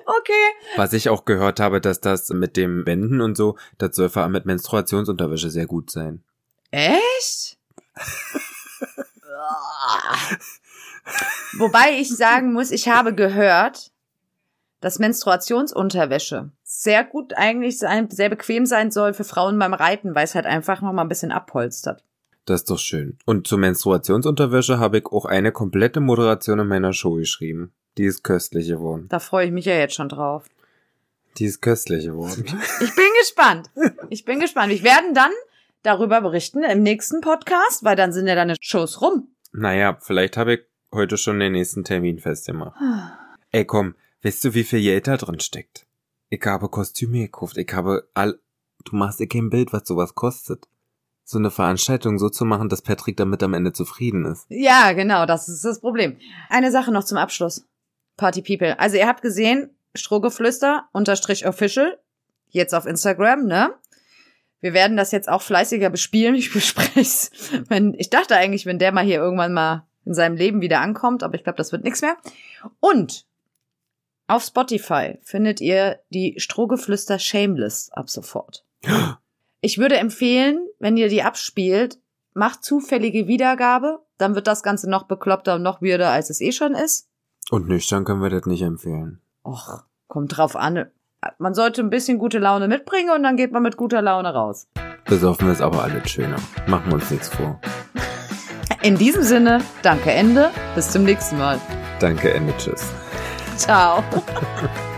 Okay. Was ich auch gehört habe, dass das mit dem Wenden und so, das soll vor allem mit Menstruationsunterwäsche sehr gut sein. Echt? Wobei ich sagen muss, ich habe gehört, dass Menstruationsunterwäsche sehr gut eigentlich sein, sehr bequem sein soll für Frauen beim Reiten, weil es halt einfach noch mal ein bisschen abholstert. Das ist doch schön. Und zur Menstruationsunterwäsche habe ich auch eine komplette Moderation in meiner Show geschrieben. Die ist köstlich geworden. Da freue ich mich ja jetzt schon drauf. Die ist köstlich geworden. Ich bin gespannt. Ich bin gespannt. Wir werden dann darüber berichten im nächsten Podcast, weil dann sind ja deine Shows rum. naja, vielleicht habe ich heute schon den nächsten Termin festgemacht. Ey, komm, weißt du, wie viel Geld da drin steckt? Ich habe Kostüme gekauft. Ich habe all... Du machst dir kein Bild, was sowas kostet. So eine Veranstaltung so zu machen, dass Patrick damit am Ende zufrieden ist. Ja, genau, das ist das Problem. Eine Sache noch zum Abschluss. Party People. Also ihr habt gesehen, Strohgeflüster unterstrich official. Jetzt auf Instagram, ne? Wir werden das jetzt auch fleißiger bespielen. Ich bespreche Wenn, ich dachte eigentlich, wenn der mal hier irgendwann mal in seinem Leben wieder ankommt, aber ich glaube, das wird nichts mehr. Und auf Spotify findet ihr die Strohgeflüster Shameless ab sofort. Ich würde empfehlen, wenn ihr die abspielt, macht zufällige Wiedergabe, dann wird das Ganze noch bekloppter und noch weirder, als es eh schon ist. Und nüchtern können wir das nicht empfehlen. Och, kommt drauf an. Man sollte ein bisschen gute Laune mitbringen und dann geht man mit guter Laune raus. Besoffen ist aber alles schöner. Machen wir uns nichts vor. In diesem Sinne, danke Ende. Bis zum nächsten Mal. Danke, Ende. Tschüss. Ciao.